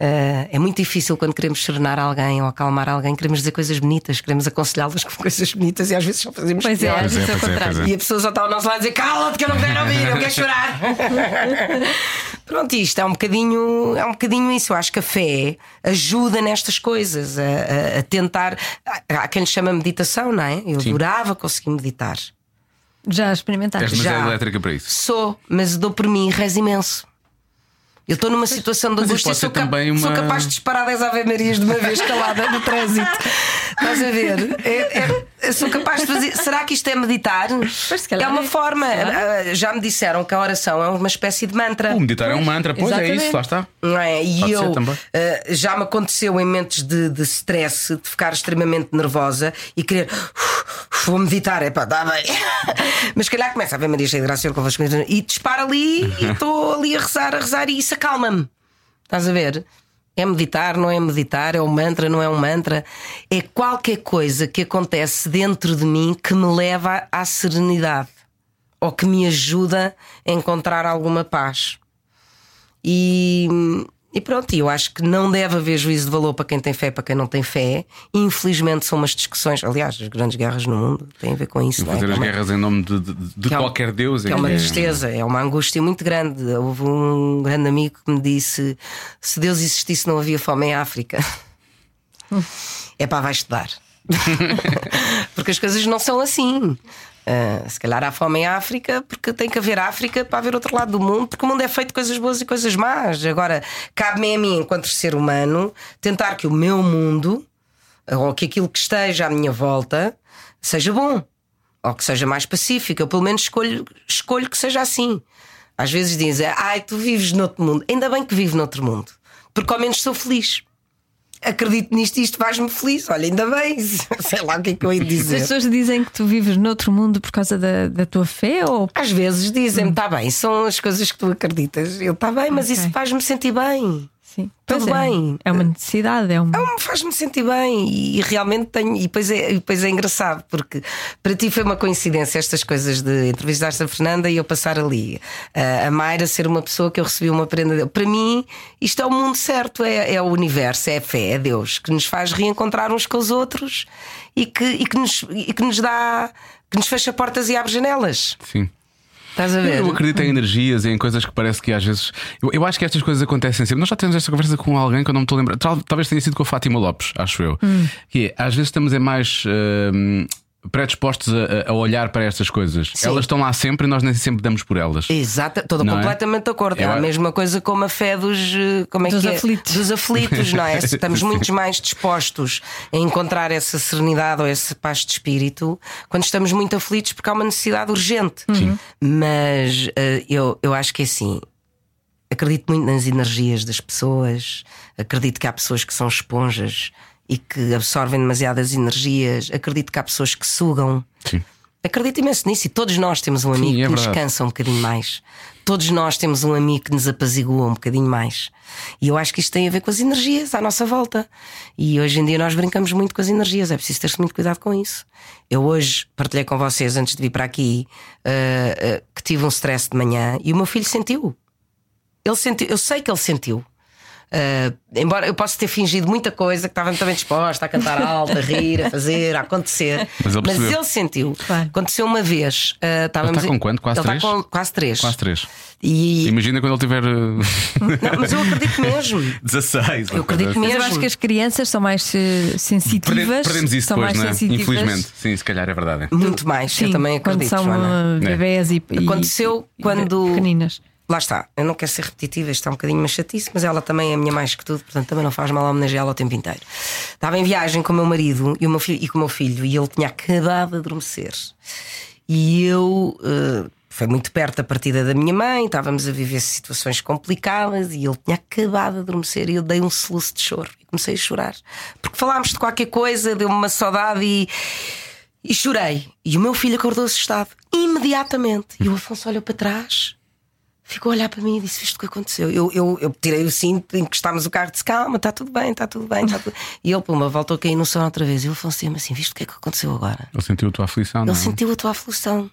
Ah, é muito difícil quando queremos serenar alguém ou acalmar alguém, queremos dizer coisas bonitas, queremos aconselhá-las com coisas bonitas e às vezes só fazemos Pois é, pior. às vezes é Pois é, pois é, E a pessoa só está ao nosso lado a dizer cala-te que eu não quero ouvir, eu quero chorar. (laughs) Pronto, isto é um bocadinho, é um bocadinho isso. Eu acho que a fé ajuda nestas coisas, a, a- a tentar. Há quem lhe chama meditação, não é? Eu Sim. adorava conseguir meditar. Já experimentaste? És Já. elétrica para isso. Sou, mas dou por mim rezo imenso. Eu estou numa situação de angústia sou, ser também sou uma- capaz de disparar 10 Ave Marias de uma vez calada no trânsito. (laughs) Estás a ver? É- é- eu sou capaz de fazer. Será que isto é meditar? Pois, calhar é uma é. forma. Ah, Já me disseram que a oração é uma espécie de mantra. O meditar é um Pois, mantra, pois é exatamente. isso, lá está. Não é? E Pode eu eh, já me aconteceu em momentos de, de stress, de ficar extremamente nervosa e querer "Uf, vou meditar, é pá, dá bem. (laughs) Mas se calhar começa a ver Maria cheia de graça convosco e dispara ali e estou ali a rezar, a rezar e isso acalma-me. Estás a ver? É meditar, não é meditar, é um mantra, não é um mantra. É qualquer coisa que acontece dentro de mim que me leva à serenidade ou que me ajuda a encontrar alguma paz. E, e pronto, eu acho que não deve haver juízo de valor para quem tem fé, para quem não tem fé. Infelizmente são umas discussões, aliás, as grandes guerras no mundo têm a ver com isso. é? Fazer é as uma- guerras em nome de, de- de que é um- qualquer Deus que é uma que- tristeza, é uma angústia muito grande. Houve um grande amigo que me disse: se Deus existisse, não havia fome em África. é pá, vai estudar. (laughs) porque as coisas não são assim. Ah, se calhar há fome em África porque tem que haver África para haver outro lado do mundo, porque o mundo é feito de coisas boas e coisas más. Agora, cabe-me a mim, enquanto ser humano, tentar que o meu mundo, ou que aquilo que esteja à minha volta, seja bom ou que seja mais pacífico. Eu pelo menos escolho, escolho que seja assim. Às vezes dizem, ai, tu vives noutro mundo. Ainda bem que vivo noutro mundo, porque ao menos sou feliz. Acredito nisto e isto faz-me feliz. Olha, ainda bem, (laughs) sei lá o que é que eu ia As dizer. pessoas dizem que tu vives noutro mundo por causa da, da tua fé ou Às vezes dizem-me, está bem, são as coisas que tu acreditas. Eu, está bem, mas Ok. isso faz-me sentir bem. Sim? Tudo é. bem. É uma necessidade, é um. Não, faz-me sentir bem e, e realmente tenho. E depois, é, e depois é engraçado, porque para ti foi uma coincidência estas coisas de entrevistaste a Fernanda e eu passar ali. Ah, a Mayra ser uma pessoa que eu recebi uma prenda dele. Para mim, isto é o mundo certo, é, é o universo, é a fé, é Deus, que nos faz reencontrar uns com os outros e que, e que, nos, e que nos dá. que nos fecha portas e abre janelas. Sim. Estás a ver? Eu acredito em energias e em coisas que parece que às vezes. Eu, eu acho que estas coisas acontecem sempre. Nós já temos esta conversa com alguém que eu não me estou a lembrar. Tal- Talvez tenha sido com a Fátima Lopes, acho eu. Que é, às vezes estamos é mais. hum, predispostos a, a olhar para estas coisas. Sim. Elas estão lá sempre e nós nem sempre damos por elas. Exato, estou é? completamente de acordo. É Eu- a mesma coisa como a fé dos, eh, como é Dos que é? aflitos. dos aflitos, não é? (laughs) Estamos Sim. muito mais dispostos a encontrar essa serenidade ou essa paz de espírito quando estamos muito aflitos porque há uma necessidade urgente. Mas eh, eu, eu acho que é assim. Acredito muito nas energias das pessoas, acredito que há pessoas que são esponjas e que absorvem demasiadas energias, acredito que há pessoas que sugam. Sim. Acredito imenso nisso e todos nós temos um amigo Sim, é que nos cansa um bocadinho mais. Todos nós temos um amigo que nos apazigua um bocadinho mais. E eu acho que isto tem a ver com as energias à nossa volta. E hoje em dia nós brincamos muito com as energias, é preciso ter-se muito cuidado com isso. Eu hoje partilhei com vocês, antes de vir para aqui, ah, ah, que tive um stress de manhã e o meu filho sentiu. Ele sentiu, eu sei que ele sentiu. Ah, embora eu possa ter fingido muita coisa, que estava muito bem disposta a cantar alto, a rir, a fazer, a acontecer. (laughs) Mas ele percebeu. sentiu. Claro. Aconteceu uma vez. ah, estávamos está com quanto? Quase ele três? Está com quase três. Quase três. E, Imagina quando ele tiver. uh, não, mas eu acredito mesmo. (laughs) 16. Eu acredito Mas eu mesmo. acho que as crianças são mais eh, sensitivas. Perdemos, isso são depois, mais não é? Infelizmente. Sim, se calhar é verdade. Muito mais. Sim, eu também quando acredito. são Joana. uh, bebés e, e- Aconteceu e quando- pequeninas. Lá está, eu não quero ser repetitiva, é um bocadinho uma chatice, mas ela também é a minha mais que tudo, portanto também não faz mal homenageá-la o tempo inteiro. Estava em viagem com o meu marido e, o meu filho, e com o meu filho e ele tinha acabado de adormecer. E eu. eh, foi muito perto da partida da minha mãe, estávamos a viver situações complicadas e ele tinha acabado de adormecer e eu dei um soluço de choro e comecei a chorar. Porque falámos de qualquer coisa, deu-me uma saudade e, e chorei. E o meu filho acordou assustado imediatamente. E o Afonso olhou para trás, ficou a olhar para mim e disse: Viste o que aconteceu? Eu, eu, eu tirei o cinto, encostámos o carro disse: Calma, está tudo bem, está tudo bem. Está tudo... E ele, puma, voltou a cair no sono outra vez. E o Afonso disse-me assim: Viste o que é que aconteceu agora? Ele sentiu a tua aflição, não Ele é? sentiu a tua aflição.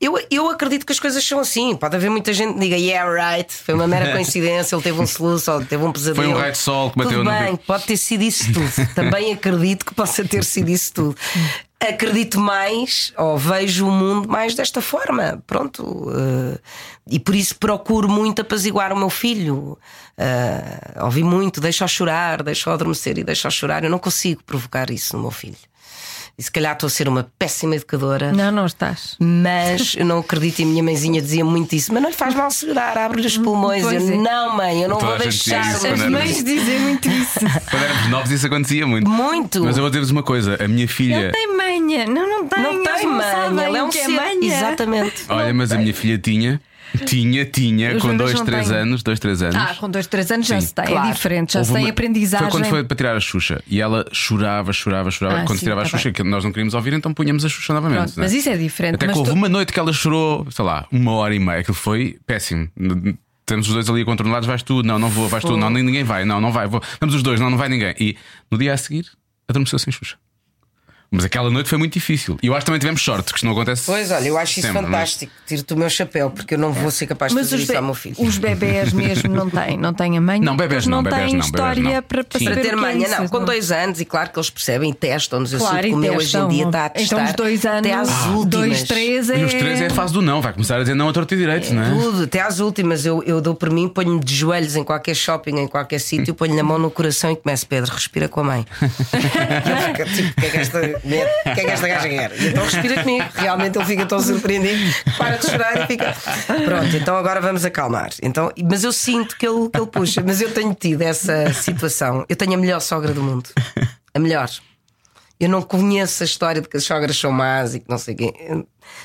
Eu, eu acredito que as coisas são assim. Pode haver muita gente que diga, yeah, right, foi uma mera (laughs) coincidência, ele teve um soluço ou teve um pesadelo. Foi um raio de sol que bateu Tudo no bem, pode ter sido isso tudo. Também acredito que possa ter sido isso tudo. Acredito mais, ou vejo o mundo mais desta forma. Pronto. eh, e por isso procuro muito apaziguar o meu filho. Uh, ouvi muito, deixa-o chorar, deixa-o adormecer e deixa-o chorar. Eu não consigo provocar isso no meu filho. E se calhar estou a ser uma péssima educadora. Não, não estás. Mas eu não acredito, e a minha mãezinha dizia muito isso. Mas não lhe faz mal segurar, abre-lhe os pulmões. Pois Eu, é. não, mãe, eu não Toda vou deixar. isso As era- mães dizem muito (laughs) isso. Quando éramos novos, isso acontecia muito. Muito. Mas eu vou dizer-vos uma coisa: a minha filha. Ele tem manha. Não, não tem. Não tem mãe, sabem ele é um que ser. manha. Exatamente. Olha, mas a minha filha tinha. Tinha, tinha, Os com bebês dois, não três têm. anos, dois, três anos. Ah, com dois, três anos já Sim, se tem. claro. É diferente, já se tem uma- aprendizagem. Foi quando foi para tirar a Xuxa e ela chorava, chorava, chorava. Ah, quando sim, tirava a tá Xuxa, que nós não queríamos ouvir, então punhamos a Xuxa novamente. Pronto, né? mas isso é diferente. Até que mas houve tu- uma noite que ela chorou, sei lá, uma hora e meia. Aquilo foi péssimo. Temos os dois ali controlados, vais tu, não, não vou, vais tu, não, nem ninguém vai, não, não vai, vou. Vamos os dois, não, não vai ninguém. E no dia a seguir, adormeceu sem Xuxa. Mas aquela noite foi muito difícil. E eu acho que também tivemos sorte, que isto não acontece. Pois, olha, eu acho isso sempre, mas- fantástico. Tiro-te o meu chapéu, porque eu não vou ser capaz de fazer isso ao meu filho. os bebés mesmo não têm, não têm a mãe. Não, bebés não, não bebés têm não, bebés história não. para, para Para ter é isso, não, com dois anos, e claro que eles percebem, testam-nos. Eu Claro, sinto que o meu hoje em dia está a testar. Então, os dois anos, até às Ah. últimas. dois, três é. E os três é a fase do não, vai começar a dizer não a torto e direito, não é? Tudo, até às últimas, eu, eu dou por mim, ponho-me de joelhos em qualquer shopping, em qualquer sítio, ponho-lhe a mão no coração e começo, Pedro, respira com a mãe. (laughs) (laughs) Tipo, que é que esta, o que é que esta gaja quer? E então respira comigo. Realmente ele fica tão surpreendido, que para de chorar e fica. Pronto, então agora vamos acalmar. Então, mas eu sinto que ele, que ele puxa, mas eu tenho tido essa situação. Eu tenho a melhor sogra do mundo. A melhor. Eu não conheço a história de que as sogras são más e que não sei quem.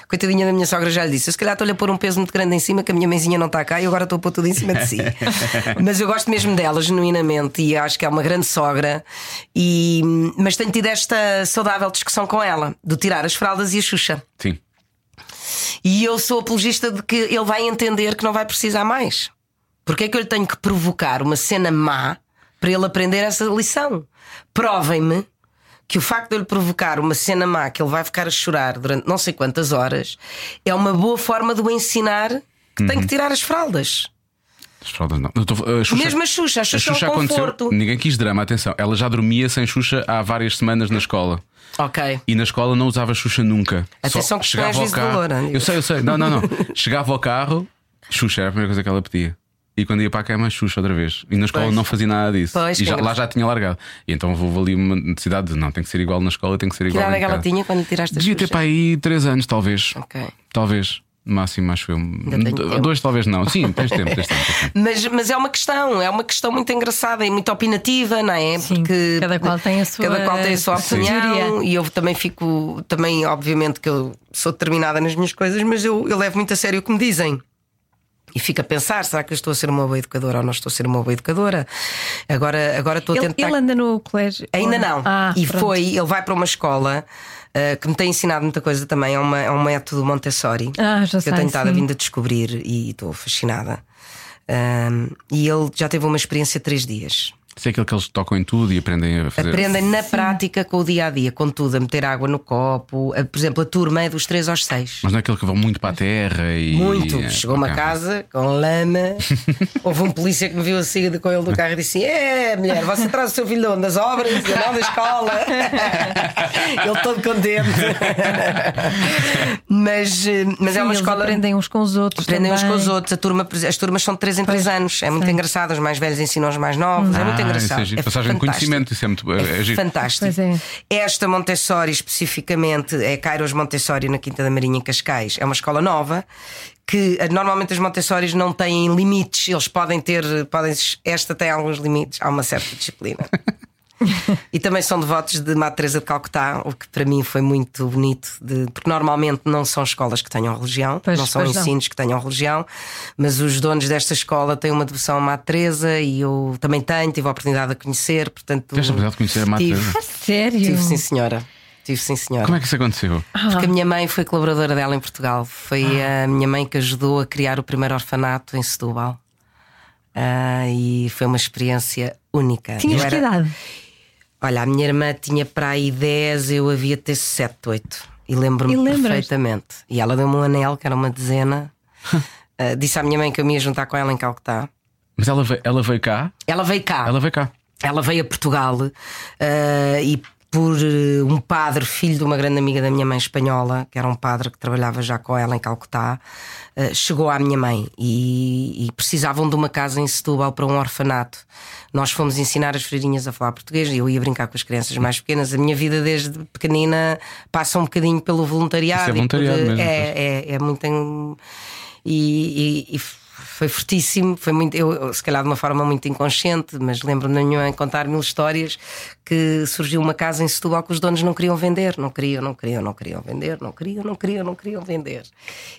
Coitadinha da minha sogra já lhe disse: Eu se calhar estou-lhe a pôr um peso muito grande em cima, que a minha mãezinha não está cá e agora estou a pôr tudo em cima de si. (laughs) mas eu gosto mesmo dela, genuinamente, e acho que é uma grande sogra. E... Mas tenho tido esta saudável discussão com ela, de tirar as fraldas e a Xuxa. Sim. E eu sou apologista de que ele vai entender que não vai precisar mais. Porque é que eu lhe tenho que provocar uma cena má para ele aprender essa lição? Provem-me que o facto de eu lhe provocar uma cena má que ele vai ficar a chorar durante não sei quantas horas é uma boa forma de o ensinar que tem que tirar as fraldas. As fraldas não. Eu estou- a Xuxa- Mesmo a Xuxa, a Xuxa, é um conforto. Ninguém quis drama, atenção. Ela já dormia sem Xuxa há várias semanas na escola. Ok. E na escola não usava Xuxa nunca. Atenção Só que é chegava ao carro. valor. Eu sei, eu sei. Não, não, não. (laughs) chegava ao carro, Xuxa era a primeira coisa que ela pedia. E quando ia para a cama, Xuxa outra vez. E na escola Pois. não fazia nada disso. Pois, e já- lá já tinha largado. E então houve ali uma necessidade de não, tem que ser igual na escola, tem que ser Que igual. idade é que ela casa. tinha quando tiraste a Devia ter para aí 3 anos, talvez. Ok. Talvez. No máximo, acho eu. Dois, talvez não. Sim, tens tempo, tens tempo. tens (laughs) tempo. Mas, mas é uma questão, é uma questão muito engraçada e muito opinativa, não é? Sim, cada qual tem a sua- cada qual tem a sua opinião e eu também fico, também, obviamente, que eu sou determinada nas minhas coisas, mas eu, eu levo muito a sério o que me dizem. E fico a pensar: será que eu estou a ser uma boa educadora ou não estou a ser uma boa educadora? Agora, agora estou a Ele, tentar. ele anda no colégio? Ainda não. Ah, e pronto. foi, ele vai para uma escola uh, que me tem ensinado muita coisa também. É, uma, é um método Montessori Ah, que eu sei, tenho estado a vindo a descobrir e estou fascinada. Um, e ele já teve uma experiência de três dias. Isso é aquilo que eles tocam em tudo e aprendem a fazer. Aprendem na prática com o dia a dia, com tudo, a meter água no copo. A- Por exemplo, a turma é dos 3 aos 6. Mas não é aquele que vão muito para a terra e. Muito. é, Chegou-me a ok. casa com lama. (laughs) Houve um polícia que me viu a sair com ele do carro e disse: É, mulher, você traz o seu filho de onde? Das obras? Da escola. (laughs) ele todo contente. mas eh, mas Sim, é uma eles escola. aprendem uns com os outros. Aprendem uns com também. os outros. A turma, as turmas são de 3 em 3 anos. É muito sim. engraçado. Os mais velhos ensinam os mais novos. É muito Ah, engraçado. isso é. É Passagem de fantástico. conhecimento, isso é muito é, é giro. Fantástico. Pois é. Esta Montessori, especificamente, é Kairos Montessori na Quinta da Marinha, em Cascais. É uma escola nova que eh, normalmente as Montessoris não têm limites. Eles podem ter, podem, esta tem alguns limites, há uma certa disciplina. (laughs) e também são devotos de Madre Teresa de Calcutá, o que para mim foi muito bonito, de- porque normalmente não são escolas que tenham religião, Pois, não são pois não. ensinos que tenham religião, mas os donos desta escola têm uma devoção à Madre Teresa e eu também tenho, tive a oportunidade de a conhecer, portanto. Tiveste a oportunidade de conhecer a Madre tive, Teresa? (laughs) Sério? Tive sim, senhora. Tive sim, senhora. Como é que isso aconteceu? Porque a minha mãe foi colaboradora dela em Portugal. Foi Ah. a minha mãe que ajudou a criar o primeiro orfanato em Setúbal. Ah, e foi uma experiência única. Tinhas Eu que idade? Olha, a minha irmã tinha para aí 10, eu havia ter 7, 8. E lembro-me perfeitamente. E ela deu-me um anel, que era uma dezena. (laughs) Ah, disse à minha mãe que eu me ia juntar com ela em Calcutá. Mas ela veio, ela veio cá? Ela veio cá. Ela veio cá. Ela veio a Portugal eh, e por eh, um padre, filho de uma grande amiga da minha mãe espanhola, que era um padre que trabalhava já com ela em Calcutá, eh, chegou à minha mãe e, e precisavam de uma casa em Setúbal para um orfanato. Nós fomos ensinar as freirinhas a falar português e eu ia brincar com as crianças mais pequenas. A minha vida desde pequenina passa um bocadinho pelo voluntariado. Isso é e por- voluntariado mesmo, é, é, é muito. e, e- e foi fortíssimo, foi muito, eu, se calhar de uma forma muito inconsciente, mas lembro-me mãe contar mil histórias que surgiu uma casa em Setúbal que os donos não queriam vender, não queriam, não queriam, não queriam vender, não queriam, não queriam, não queriam vender.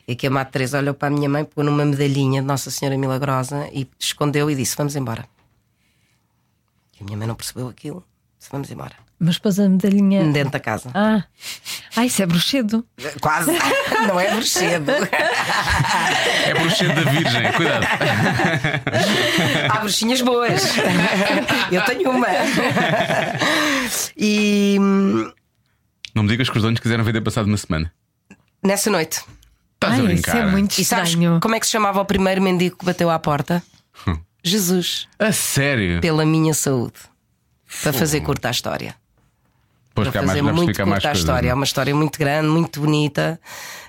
E que a Madre Teresa olhou para a minha mãe, pôs numa medalhinha de Nossa Senhora Milagrosa e escondeu e disse: Vamos embora. E a minha mãe não percebeu aquilo, disse: Vamos embora. Mas pôs a medalhinha. Dentro da casa. Ah, ah isso é bruxedo. Quase, (laughs) não é bruxedo. É bruxedo da Virgem, cuidado. Há bruxinhas boas. Eu tenho uma. E hum, Não me digas que os donos quiseram vender passado uma semana. nessa noite. Estás a Ai, isso brincar? é muito E sabes estranho. como é que se chamava o primeiro mendigo que bateu à porta? Hum. Jesus. A sério? Pela minha saúde. Para fazer curta a história. Pois para fazer muito curta a história. É é? uma história muito grande, muito bonita.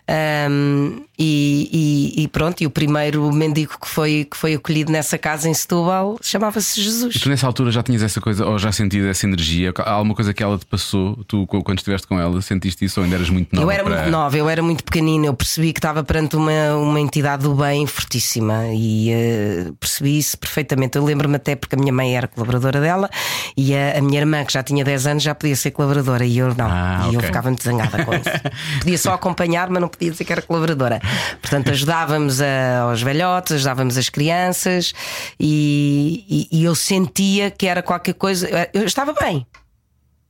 Ahm, e, e- e pronto, e o primeiro mendigo que foi, que foi acolhido nessa casa em Setúbal chamava-se Jesus. E tu nessa altura já tinhas essa coisa, ou já sentido essa energia? Há alguma coisa que ela te passou? Tu, quando estiveste com ela, sentiste isso ou ainda eras muito nova? Eu era para- muito nova, eu era muito pequenina, eu percebi que estava perante uma, uma entidade do bem fortíssima e eh, percebi isso perfeitamente. Eu lembro-me até porque a minha mãe era colaboradora dela e a, a minha irmã, que já tinha 10 anos, já podia ser colaboradora e eu não. Ah, e eu ok. ficava muito zangada com isso. (laughs) podia só acompanhar, mas não podia dizer que era colaboradora. Portanto, ajudávamos a- aos velhotes, ajudávamos as crianças e, e- e eu sentia que era qualquer coisa. Eu estava bem.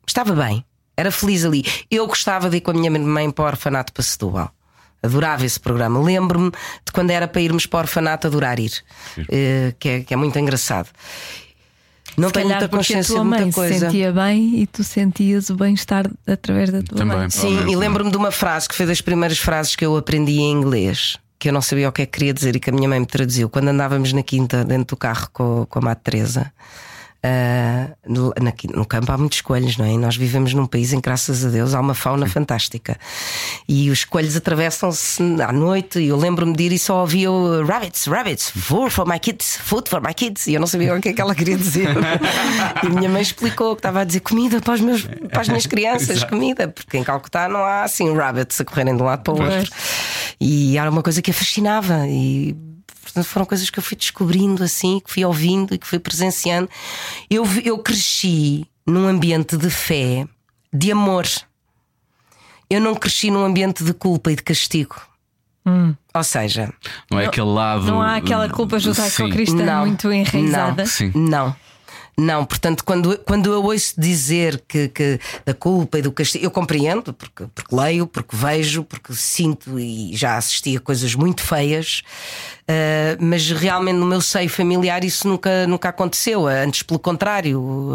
Estava bem, era feliz ali. Eu gostava de ir com a minha mãe para o orfanato para Setúbal. Adorava esse programa. Lembro-me de quando era para irmos para o orfanato adorar ir, Eh, que, é, que é muito engraçado. Não Se tenho muita porque a consciência tua de mãe muita se coisa. sentia bem e tu sentias o bem-estar através da tua Também. mãe. Sim, e lembro-me de uma frase que foi das primeiras frases que eu aprendi em inglês, que eu não sabia o que é que queria dizer e que a minha mãe me traduziu. Quando andávamos na quinta, dentro do carro com, com a Madre Teresa, ah, no, na no campo há muitos coelhos, não é? E nós vivemos num país em que, graças a Deus, há uma fauna fantástica. E os coelhos atravessam-se à noite. E eu lembro-me de ir e só ouvia o rabbits, rabbits, food for my kids, food for my kids. E eu não sabia o que é que ela queria dizer. (laughs) e minha mãe explicou que estava a dizer comida para, os meus, para as minhas crianças, comida, porque em Calcutá não há assim rabbits a correrem de um lado para o outro. E era uma coisa que a fascinava. E foram coisas que eu fui descobrindo assim, que fui ouvindo e que fui presenciando. Eu, eu cresci num ambiente de fé, de amor. Eu não cresci num ambiente de culpa e de castigo. Ou seja, Não é aquele lado. Não há aquela culpa judaico-cristã Não. muito enraizada. Não. Sim. Não. Não, portanto, quando, quando eu ouço dizer que, que da culpa e do castigo, eu compreendo, porque, porque leio, porque vejo, porque sinto e já assisti a coisas muito feias, ah, mas realmente no meu seio familiar isso nunca, nunca aconteceu. Antes, pelo contrário,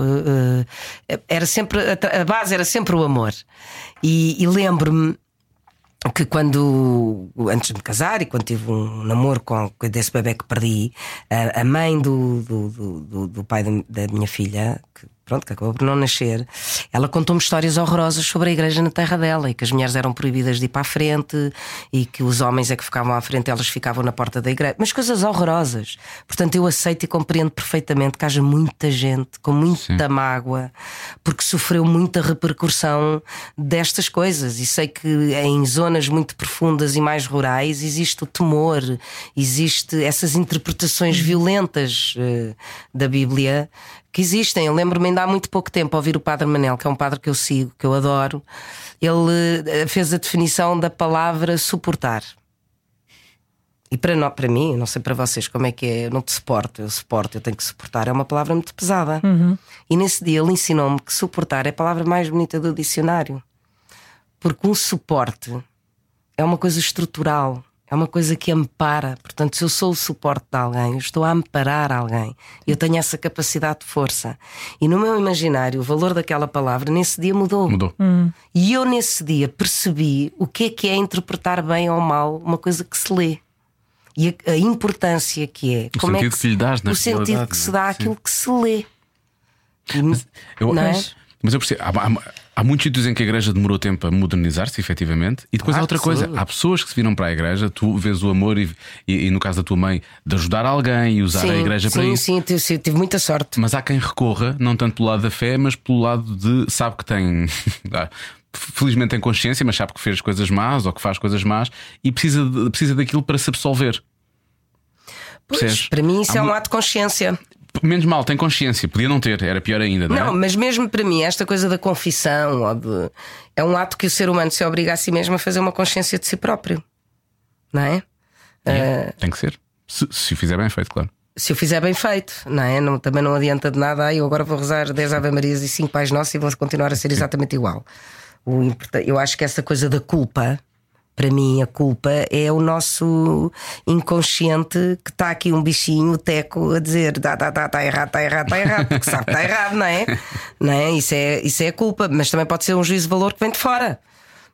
ah, era sempre a, a base era sempre o amor. E, e lembro-me que quando antes de me casar e quando tive um namoro com desse bebê que perdi, a, mãe do, do, do, do- pai da minha filha, que pronto, que acabou por não nascer, ela contou-me histórias horrorosas sobre a igreja na terra dela e que as mulheres eram proibidas de ir para a frente e que os homens é que ficavam à frente, elas ficavam na porta da igreja. Mas coisas horrorosas. Portanto, eu aceito e compreendo perfeitamente que haja muita gente com muita mágoa porque sofreu muita repercussão destas coisas. E sei que em zonas muito profundas e mais rurais existe o temor, existe essas interpretações violentas eh, da Bíblia que existem. Eu lembro-me ainda há muito pouco tempo ouvir o Padre Manel, que é um padre que eu sigo, que eu adoro. Ele eh, fez a definição da palavra suportar. E para, nó- para mim, não sei para vocês como é que é, eu não te suporto, eu suporto, eu tenho que suportar, é uma palavra muito pesada. E nesse dia ele ensinou-me que suportar é a palavra mais bonita do dicionário. Porque um suporte é uma coisa estrutural, é uma coisa que ampara. Portanto, se eu sou o suporte de alguém, eu estou a amparar alguém. Eu tenho essa capacidade de força. E no meu imaginário, o valor daquela palavra nesse dia mudou. Mudou. E eu nesse dia percebi o que é que é interpretar bem ou mal uma coisa que se lê. E a, a importância que é. O Como é sentido que lhe dás na O sentido realidade, que se dá é? àquilo que se lê. E- Eu, Não é? mas, mas eu percebo, há, há- há muitos sítios em que a igreja demorou tempo a modernizar-se, efetivamente, e depois há outra coisa: sim. há pessoas que se viram para a igreja, tu vês o amor e, e- e no caso da tua mãe, de ajudar alguém e usar a igreja sim, para isso. sim, tive, sim, tive muita sorte. Mas há quem recorra, não tanto pelo lado da fé, mas pelo lado de sabe que tem. (laughs) ah, Felizmente tem consciência, mas sabe que fez coisas más ou que faz coisas más e precisa, de- precisa daquilo para se absolver. Pois, Percebes? para mim, isso Há é um ato de consciência. Menos mal, tem consciência, podia não ter, era pior ainda, não, Não, é? mas mesmo para mim, esta coisa da confissão de- é um ato que o ser humano se obriga a si mesmo a fazer uma consciência de si próprio. Não é? É, Tem que ser. Se, se o fizer bem feito, claro. Se o fizer bem feito, não é? Não- também não adianta de nada. Ah, eu agora vou rezar 10 Ave Marias e 5 Pais Nossos e vou continuar a ser exatamente igual. O eu acho que essa coisa da culpa, para mim, a culpa é o nosso inconsciente que está aqui um bichinho, o teco, a dizer está tá, tá, tá errado, está errado, está errado, porque sabe que está errado, não é? (laughs) Não é? Isso, é? isso é a culpa, mas também pode ser um juízo de valor que vem de fora.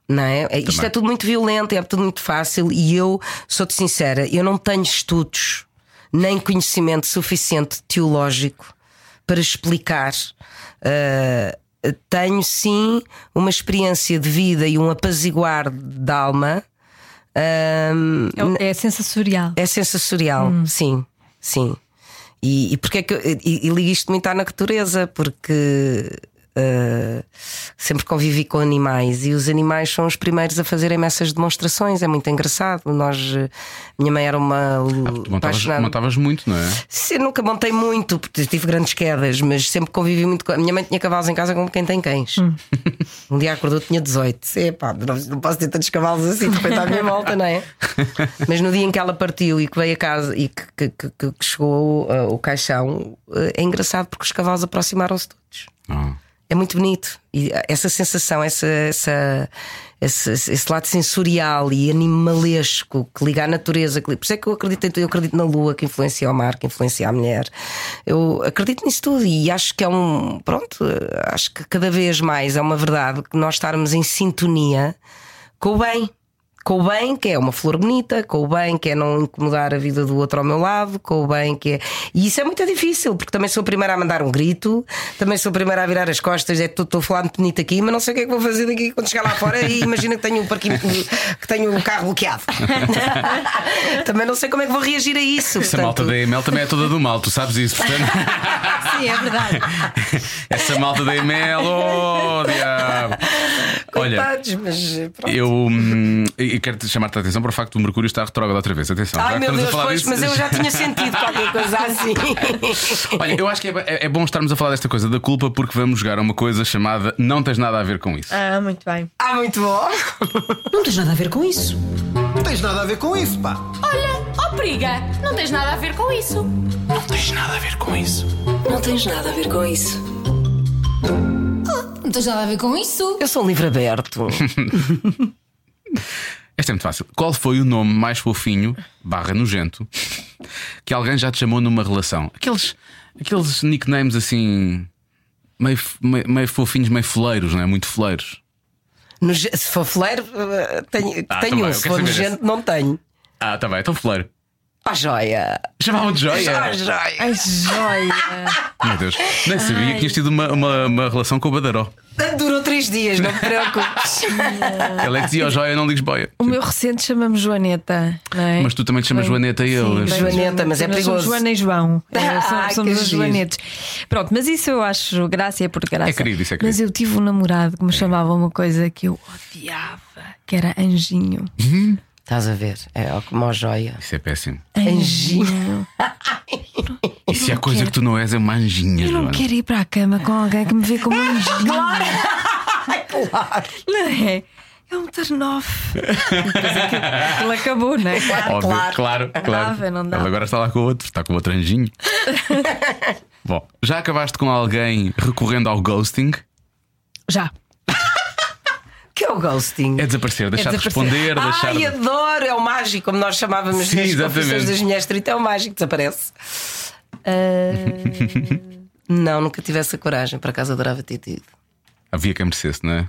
Não é? É- Isto é tudo muito violento, é tudo muito fácil e eu, sou-te sincera, eu não tenho estudos nem conhecimento suficiente teológico para explicar. Ah, tenho sim uma experiência de vida e um apaziguar de alma. ahm, É, é sensorial. é sensorial, sim, sim. E, e porque é que eu, e, e ligo isto muito à natureza? Porque uh, sempre convivi com animais e os animais são os primeiros a fazerem essas demonstrações. É muito engraçado. Nós, uh, minha mãe era uma Ah, tu montavas, apaixonada. montavas muito, não é? Sim, nunca montei muito, porque tive grandes quedas, mas sempre convivi muito com. A minha mãe tinha cavalos em casa como quem tem cães. (laughs) Um dia acordou, tinha 18. Epá, não, não posso ter tantos cavalos assim, de repente à minha volta, não é? (laughs) Mas no dia em que ela partiu e que veio a casa e que, que- que- que- que chegou uh, o caixão, uh, é engraçado porque os cavalos aproximaram-se todos. Ah. É muito bonito. E essa sensação, essa, essa, esse, esse lado sensorial e animalesco que liga à natureza. que Por isso é que eu acredito, eu acredito na lua que influencia o mar, que influencia a mulher. Eu acredito nisso tudo e acho que é um. Pronto, acho que cada vez mais é uma verdade que nós estarmos em sintonia com o bem. Com o bem, que é uma flor bonita, com o bem, que é não incomodar a vida do outro ao meu lado, com o bem, que é. E isso é muito difícil, porque também sou a primeira a mandar um grito, também sou a primeira a virar as costas, é que estou a falar muito bonito aqui, mas não sei o que é que vou fazer daqui quando chegar lá fora e imagina que tenho um parquinho, que tenho o carro bloqueado. (laughs) também não sei como é que vou reagir a isso. Essa malta da EML também é toda do mal, tu sabes isso, portanto. (laughs) Sim, é verdade. Essa malta da EML, oh diabo! Olha, Coitados, mas pronto. eu, eu quero te chamar-te a atenção para o facto do Mercúrio estar retrógrado outra vez. Atenção, Ai meu Deus, a falar pois, disso. mas eu já tinha sentido qualquer coisa assim. (laughs) Olha, eu acho que é, é- é bom estarmos a falar desta coisa da culpa porque vamos jogar a uma coisa chamada Não tens nada a ver com isso. Ah, muito bem. Ah, muito bom. Não tens nada a ver com isso. Não tens nada a ver com isso, pá. Olha, ó periga, não tens nada a ver com isso. Não tens nada a ver com isso. Não tens nada a ver com isso. Eu sou um livro aberto. (laughs) Esta é muito fácil. Qual foi o nome mais fofinho, barra nojento, que alguém já te chamou numa relação? Aqueles, aqueles nicknames assim. Meio, meio, meio fofinhos, meio foleiros, não é? Muito foleiros. Noje- Se for fleiro, eh, tenho, Ah, tenho também, um. Se for nojento, não tenho. Ah, tá bem, então foleiro. Pá, joia! Chamavam de joia. Ah, joia! Ai, joia! Meu Deus, nem sabia que tinhas tido uma, uma, uma relação com o Badaró. Durou três dias, não te preocupes. (laughs) Ele é que dizia: "Ó joia, não ligues boia. O meu recente chama-me Joaneta, não é? Mas tu também te chamas Bem, Joaneta e sim, ele. bem, Joaneta, mas é somos perigoso. Joana e João. É, Ah, (laughs) somos somos giro. Joanetes. Pronto, mas isso eu acho graça é por graça. É querido, isso é Mas querido. eu tive um namorado que me chamava uma coisa que eu odiava, que era anjinho. Estás a ver? É ó, como a joia. Isso é péssimo. Anjinho. E se há coisa que tu não és, é uma anjinha, Eu não Joana. quero ir para a cama com alguém que me vê como (laughs) um anjinho. Claro! Não é? É um turn off. Aquilo acabou, não é? Óbvio, claro, claro. dava, não dava. Ele agora está lá com o outro, está com o outro anjinho. (laughs) Bom, já acabaste com alguém recorrendo ao ghosting? Já. Que é o ghosting? É desaparecer, deixar de desaparecer. responder, deixar. Ai, de- adoro! É o mágico, como nós chamávamos Sim, nas exatamente. confissões das mulheres 30, é o mágico, desaparece. Ah, (laughs) não, nunca tive essa coragem, por acaso adorava ter tido. Havia quem merecesse, não é?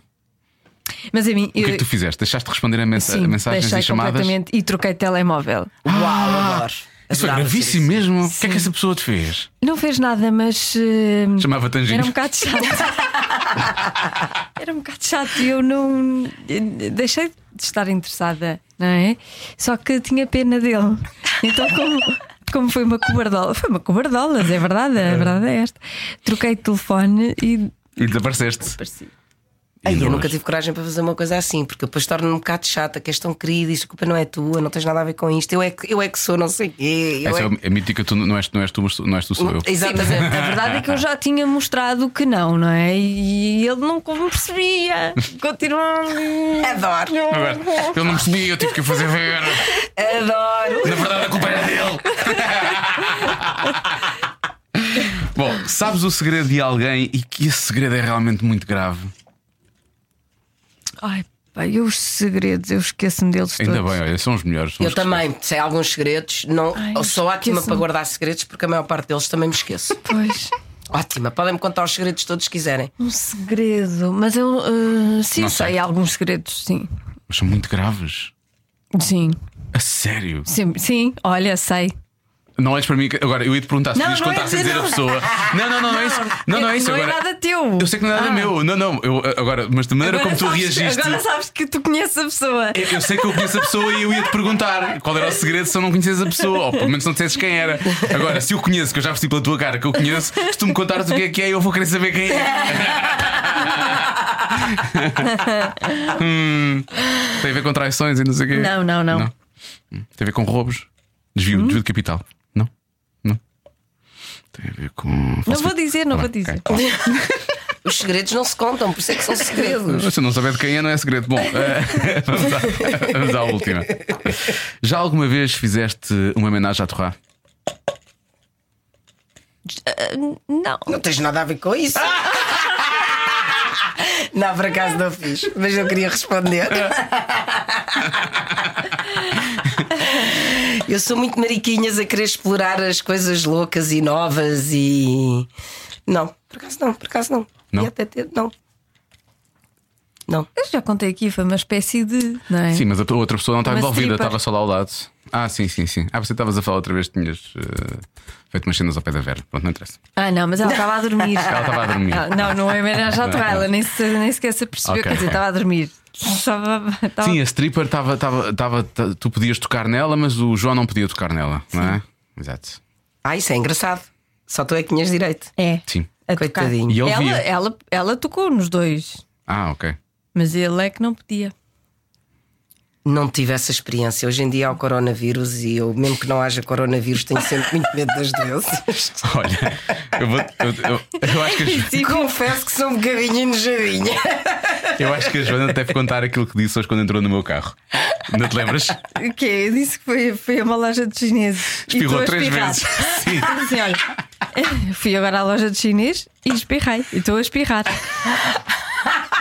Mas a mim. O que é que tu fizeste? Deixaste de responder a, mensa- Sim, mensagens deixei e chamadas? completamente e troquei de telemóvel. Uau, adoro! Isso foi gravíssimo mesmo. O que é que essa pessoa te fez? Não fez nada, mas. eh, Chamava-te anjinho. Era um bocado chato. (laughs) Era um bocado chato e eu não. Deixei de estar interessada, não é? Só que tinha pena dele. Então, como. Como foi uma cobardola, foi uma cobardola, é verdade, a verdade é esta. Troquei de telefone e E desapareceste. apareci. Ai, eu nunca tive coragem para fazer uma coisa assim, porque depois torna-me um bocado chata, que és tão querido, isto a culpa não é tua, não tens nada a ver com isto, eu é que, eu é que sou, não sei o quê. Eu Essa é... é a mítica, tu não és, não és tu, mas não és tu, sou eu. Sim, mas a, a verdade é que eu já tinha mostrado que não, não é? E ele não me percebia. Continuava. Adoro, Eu não percebi, eu tive que o fazer ver. adoro. Na verdade, a culpa era dele. (laughs) Bom, sabes o segredo de alguém e que esse segredo é realmente muito grave. Ai, eu os segredos, eu esqueço-me deles Ainda todos. bem, olha, são os melhores. são Eu os também sei alguns segredos, não, Ai, eu sou ótima para guardar segredos, porque a maior parte deles também me esqueço. (laughs) Pois, ótima, podem-me contar os segredos todos que quiserem. um segredo. Mas eu ah, sim, Não sei. sei. alguns segredos, sim. Mas são muito graves. Sim, A sério. sim, sim, olha, sei. Não olhes para mim. Agora, eu ia te perguntar se Não, podias não é contar sem dizer a não. pessoa. Não, não, não, não é isso. Não, não é isso. Não Agora, é nada teu. Eu sei que não é nada Ah. meu. Não, não. Eu, agora, mas da maneira como tu reagiste. Agora sabes que tu conheces a pessoa. Eu eu sei que eu conheço a pessoa e eu ia te perguntar qual era o segredo se eu não conheces a pessoa, ou pelo menos não dissesses quem era. Agora, se eu conheço, que eu já vesti pela tua cara que eu conheço, se tu me contares o que é que é, eu vou querer saber quem é. (laughs) Hum, tem a ver com traições e não sei o quê. Não, não, não. Hum, Tem a ver com roubos, desvio, desvio de capital. Tem a ver com. Não vou dizer, não Tá vou dizer. ok. Os segredos não se contam, por isso é que são (laughs) segredos. Se eu não souber de quem é, não é segredo. Bom, eh, (laughs) vamos, à, vamos à última. Já alguma vez fizeste uma homenagem à Torá? Não. Não tens nada a ver com isso. (laughs) Não, por acaso não fiz, mas eu queria responder. Eu sou muito mariquinhas a querer explorar as coisas loucas e novas e. Não, por acaso não, por acaso não. Não? E até ter, não. Não. Eu já contei aqui, foi uma espécie de. Não é? Sim, mas a outra pessoa não estava envolvida, estava só lá ao lado. Ah, sim, sim, sim. Ah, você estavas a falar outra vez que tinhas eh, feito umas cenas ao pé da Vera. Pronto, não interessa. Ah, não, mas ela estava a dormir. Ela estava a dormir. Ah, não, não é homenagem à ela nem, se, nem sequer se apercebeu, Ok, quer dizer, estava a dormir. Estava- Sim, a stripper estava. estava- estava- t- Tu podias tocar nela, mas o João não podia tocar nela, não é? Exato. Ah, isso é engraçado. Só tu é que tinhas direito. É. Sim. a. Coitadinho. E Ela, ela, ela tocou nos dois, Ah, ok. mas ele é que não podia. Não tive essa experiência. Hoje em dia há o coronavírus e eu, mesmo que não haja coronavírus, tenho sempre muito medo das doenças. (laughs) Olha, eu, vou, eu, eu- eu acho que a, Jo- Confesso que sou um bocadinho enojadinha. eu acho que a Joana deve contar aquilo que disse hoje quando entrou no meu carro. Não te lembras? O quê? Eu disse que foi, foi a uma loja de chineses. e Espirrou três vezes. Sim. (laughs) Assim, olha, (laughs) fui agora à loja de chinês e espirrei. E estou a espirrar.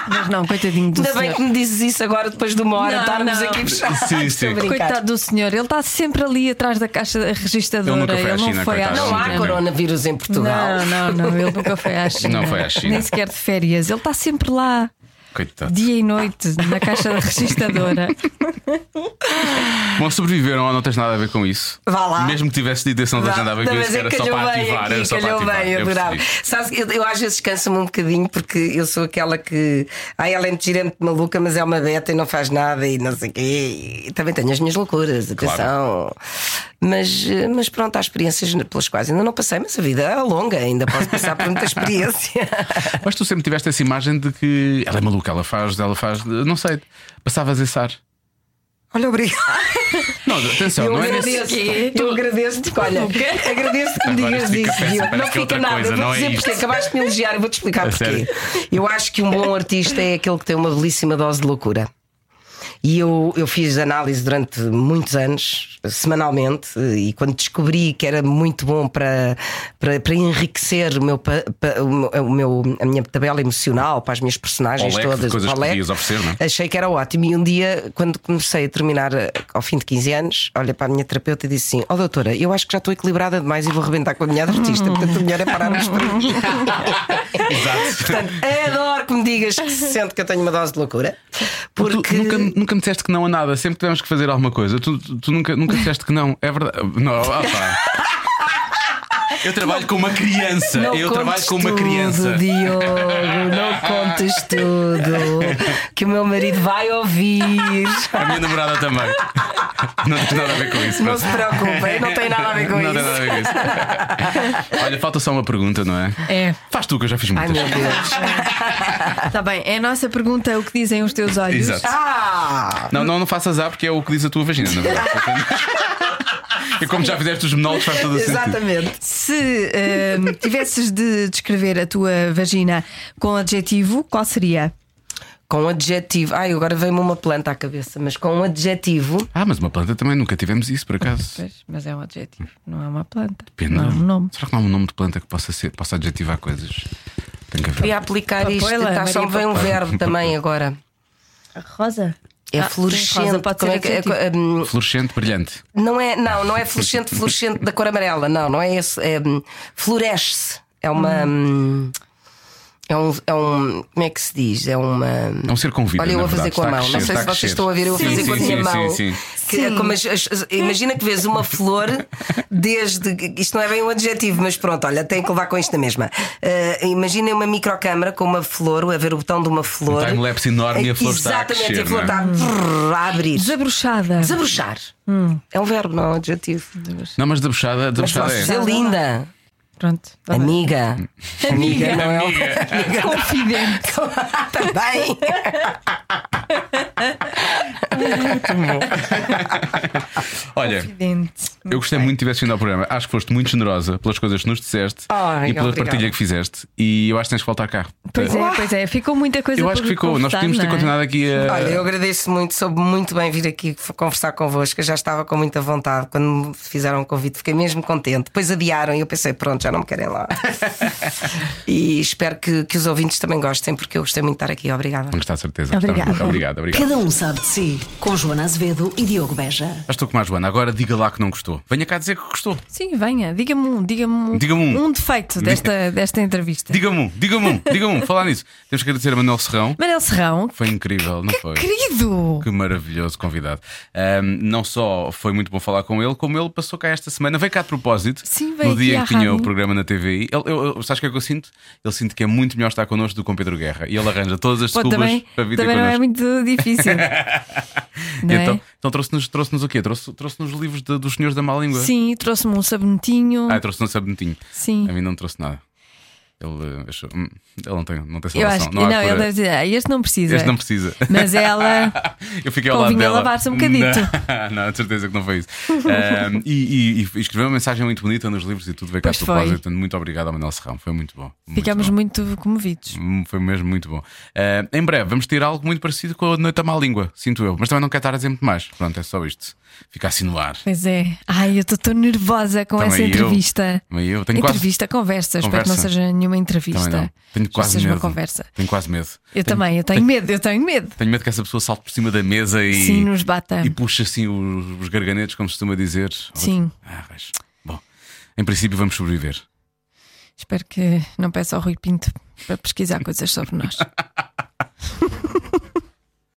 Mas não, coitadinho do Ainda bem senhor. que me dizes isso agora, depois de uma hora, Não, estarmos não. aqui fechados. Sim, sim. Estou a brincar. Coitado do senhor, ele está sempre ali atrás da caixa registradora. Ele nunca foi à não China, foi à coitado. Não há China. coronavírus em Portugal. Não, não, não, ele nunca foi à China. Não foi à China. Nem sequer de férias. Ele está sempre lá. Coitado. dia e noite na caixa da registradora. (laughs) Bom, sobreviveram ou não tens nada a ver com isso? Vá lá. Mesmo que tivesse dito isso, não tens nada a ver com mas isso, é era só calhou para bem ativar. aqui, Era só para calhou ativar. bem, eu adorava. Sabes, eu, eu às vezes canso-me um bocadinho porque eu sou aquela que. Ai, ela é muito gira, é muito maluca, mas é uma beta e não faz nada e não sei o quê. E também tenho as minhas loucuras, atenção. Mas, eh, mas pronto, há experiências pelas quais ainda não passei, mas a vida é longa, ainda posso passar por muita experiência. (laughs) Mas tu sempre tiveste essa imagem de que ela é maluca, ela faz, ela faz, não sei, passavas esse ar. Olha, obrigado. Não, atenção, Eu não é agradeço, nesse. eu agradeço porque, olha, (laughs) agradeço que me digas isto fica isso. péssimo, Diogo. parece Não é fica nada, coisa, eu vou não é dizer isto. porque acabaste de me elogiar e vou-te explicar A porquê. sério? Eu acho que um bom (laughs) artista é aquele que tem uma belíssima dose de loucura. E eu, eu fiz análise durante muitos anos, semanalmente, e quando descobri que era muito bom para, para, para enriquecer o meu, pa- pa- o meu- a minha tabela emocional, para as minhas personagens leque de todas, coisas que podias oferecer, não é? Achei que era ótimo. E um dia, quando comecei a terminar ao fim de 15 anos, olha para a minha terapeuta e disse assim: Ó oh, doutora, eu acho que já estou equilibrada demais e vou arrebentar com a minha de artista, portanto o melhor é pararmos por aqui. (laughs) Exato. Portanto, adoro que me digas que se sente que eu tenho uma dose de loucura. Porque. nunca, nunca me disseste que não a nada, sempre que tivemos que fazer alguma coisa, tu, tu, nunca, nunca disseste que não, é verdade. Não, ah, pá. Eu trabalho com uma criança. Não eu trabalho com uma tudo, criança. Diogo, não contes tudo. Que o meu marido vai ouvir. A minha namorada também. Não tem nada a ver com isso. Não mas- se preocupem, não tem nada a ver com não isso. tem nada a ver com isso. Olha, falta só uma pergunta, não é? É, Faz tu, que eu já fiz Ai muitas. meu Deus. está bem. É a nossa pergunta: o que dizem os teus olhos? Exato. Ah! Não, não, não faças A porque é o que diz a tua vagina, na verdade. (laughs) E como já fizeste os monólogos, faz todo sentido. Exatamente. Se ehm, tivesses de descrever a tua vagina com adjetivo, qual seria? Com um adjetivo. Ai, agora veio-me uma planta à cabeça, mas com um adjetivo. Ah, mas uma planta também nunca tivemos isso, por acaso. Pois, mas é um adjetivo, não é uma planta. Pena. Não é um nome. Será que não há um nome de planta que possa, ser, possa adjetivar coisas? Tem que haver. Queria aplicar isto. Tá, só vem um verbo também agora. Rosa? É Ah, fluorescente. rosa pode Como ser é que- é- adjetivo. hum, Fluorescente, brilhante. não é, não, não é fluorescente, (laughs) fluorescente da cor amarela. Não, não é esse. É, hum, floresce. É uma. hum, É um, é um. Como é que se diz? É uma. É um ser com vida. Olha, eu vou fazer com a mão. Não crescer, sei está se vocês crescer. estão a ver, eu vou fazer sim, com a minha sim, mão. Sim, sim. Que é como imagina que vês uma flor desde. Isto não é bem um adjetivo, mas pronto, olha, tem que levar com isto na mesma. Uh, Imaginem uma microcâmara com uma flor, a ver o botão de uma flor. Um time-lapse enorme e a flor está a Exatamente, crescer, a flor não é? está brrr, a abrir. Desabrochada. Desabrochar. É um verbo, não é um adjetivo. Não, mas desabuchada posso é. dizer linda. Pronto. tá bem. (laughs) Amiga. Amiga, não é? um- Amiga. Confidente. (laughs) Também. Olha, Confidente. eu gostei muito de tivesse vindo ao programa. Acho que foste muito generosa pelas coisas que nos disseste Ai, e pela obrigada. partilha que fizeste. E eu acho que tens que voltar cá. Pois é, pois é. Ficou muita coisa Eu acho que ficou. Nós podíamos ter é? continuado aqui a. Olha, eu agradeço muito, soube muito bem vir aqui conversar convosco. Eu já estava com muita vontade quando me fizeram o convite, fiquei mesmo contente. Depois adiaram e eu pensei, pronto, já não me querem lá. (laughs) e espero que, que os ouvintes também gostem, porque eu gostei muito de estar aqui. Obrigada. Está a certeza. Obrigada. Obrigado, obrigado. Cada um sabe de si. Com Joana Azevedo e Diogo Beja. Já estou com mais Joana. Agora diga lá que não gostou. Venha cá dizer que gostou. Sim, venha. Diga-me um, diga-me um, Diga-me um. defeito desta, desta entrevista. Diga-me um, diga-me um, diga-me um. (laughs) Falar nisso. Temos que agradecer a Manuel Serrão. Manel Serrão, Foi incrível, não foi? querido! Que maravilhoso convidado. Ahm, não só foi muito bom falar com ele, como ele passou cá esta semana. Veio cá de propósito. Sim, veio No dia em que tinha o rádio. Programa na TVI. Ele, eu, eu, sabes o que é que eu sinto? Ele sinto que é muito melhor estar connosco do que com Pedro Guerra. E ele arranja todas as desculpas também para vir ter também não é muito difícil. (laughs) É? então, então trouxe-nos trouxe o quê? Trouxe- Trouxe-nos livros de- dos senhores da má língua. Sim, trouxe-me um sabonetinho. Ah, trouxe-nos sabonetinho. Sim. A mim não trouxe nada. Ele eh, achou. hum, Ele não tem, não tem Eu salvação. acho que não, não, ele deve dizer, ah, este não precisa. Este não precisa. Mas ela. (laughs) Eu fiquei ao lado dela. lavar-se um bocadito. (laughs) Não, não, de certeza que não foi isso. Ahm, e, e- e escreveu uma mensagem muito bonita nos livros e tudo veio cá foi. propósito. Muito obrigado ao Manuel Serrão. Foi muito bom. Muito Ficámos bom. muito comovidos. Hum, Foi mesmo muito bom. Ah, em breve vamos ter algo muito parecido com a Noite da Má Língua, sinto eu. Mas também não quero estar a dizer muito mais. Pronto, é só isto. Fica assim no ar. Pois é. Ai, eu estou tão nervosa com Também essa eu. entrevista. Também eu. Tenho quase- entrevista, conversa. Espero que não Conversa. seja nenhuma entrevista. Não. Tenho quase seja medo. uma conversa. Tenho quase medo. Eu também, eu tenho medo, eu tenho medo. Tenho medo que essa pessoa salte por cima da mesa e, Sim, nos bata. e puxe assim os, os garganetes, como se costuma dizer. Sim. Ah, raios. Bom, em princípio vamos sobreviver. Espero que não peça ao Rui Pinto para pesquisar coisas sobre nós. (laughs)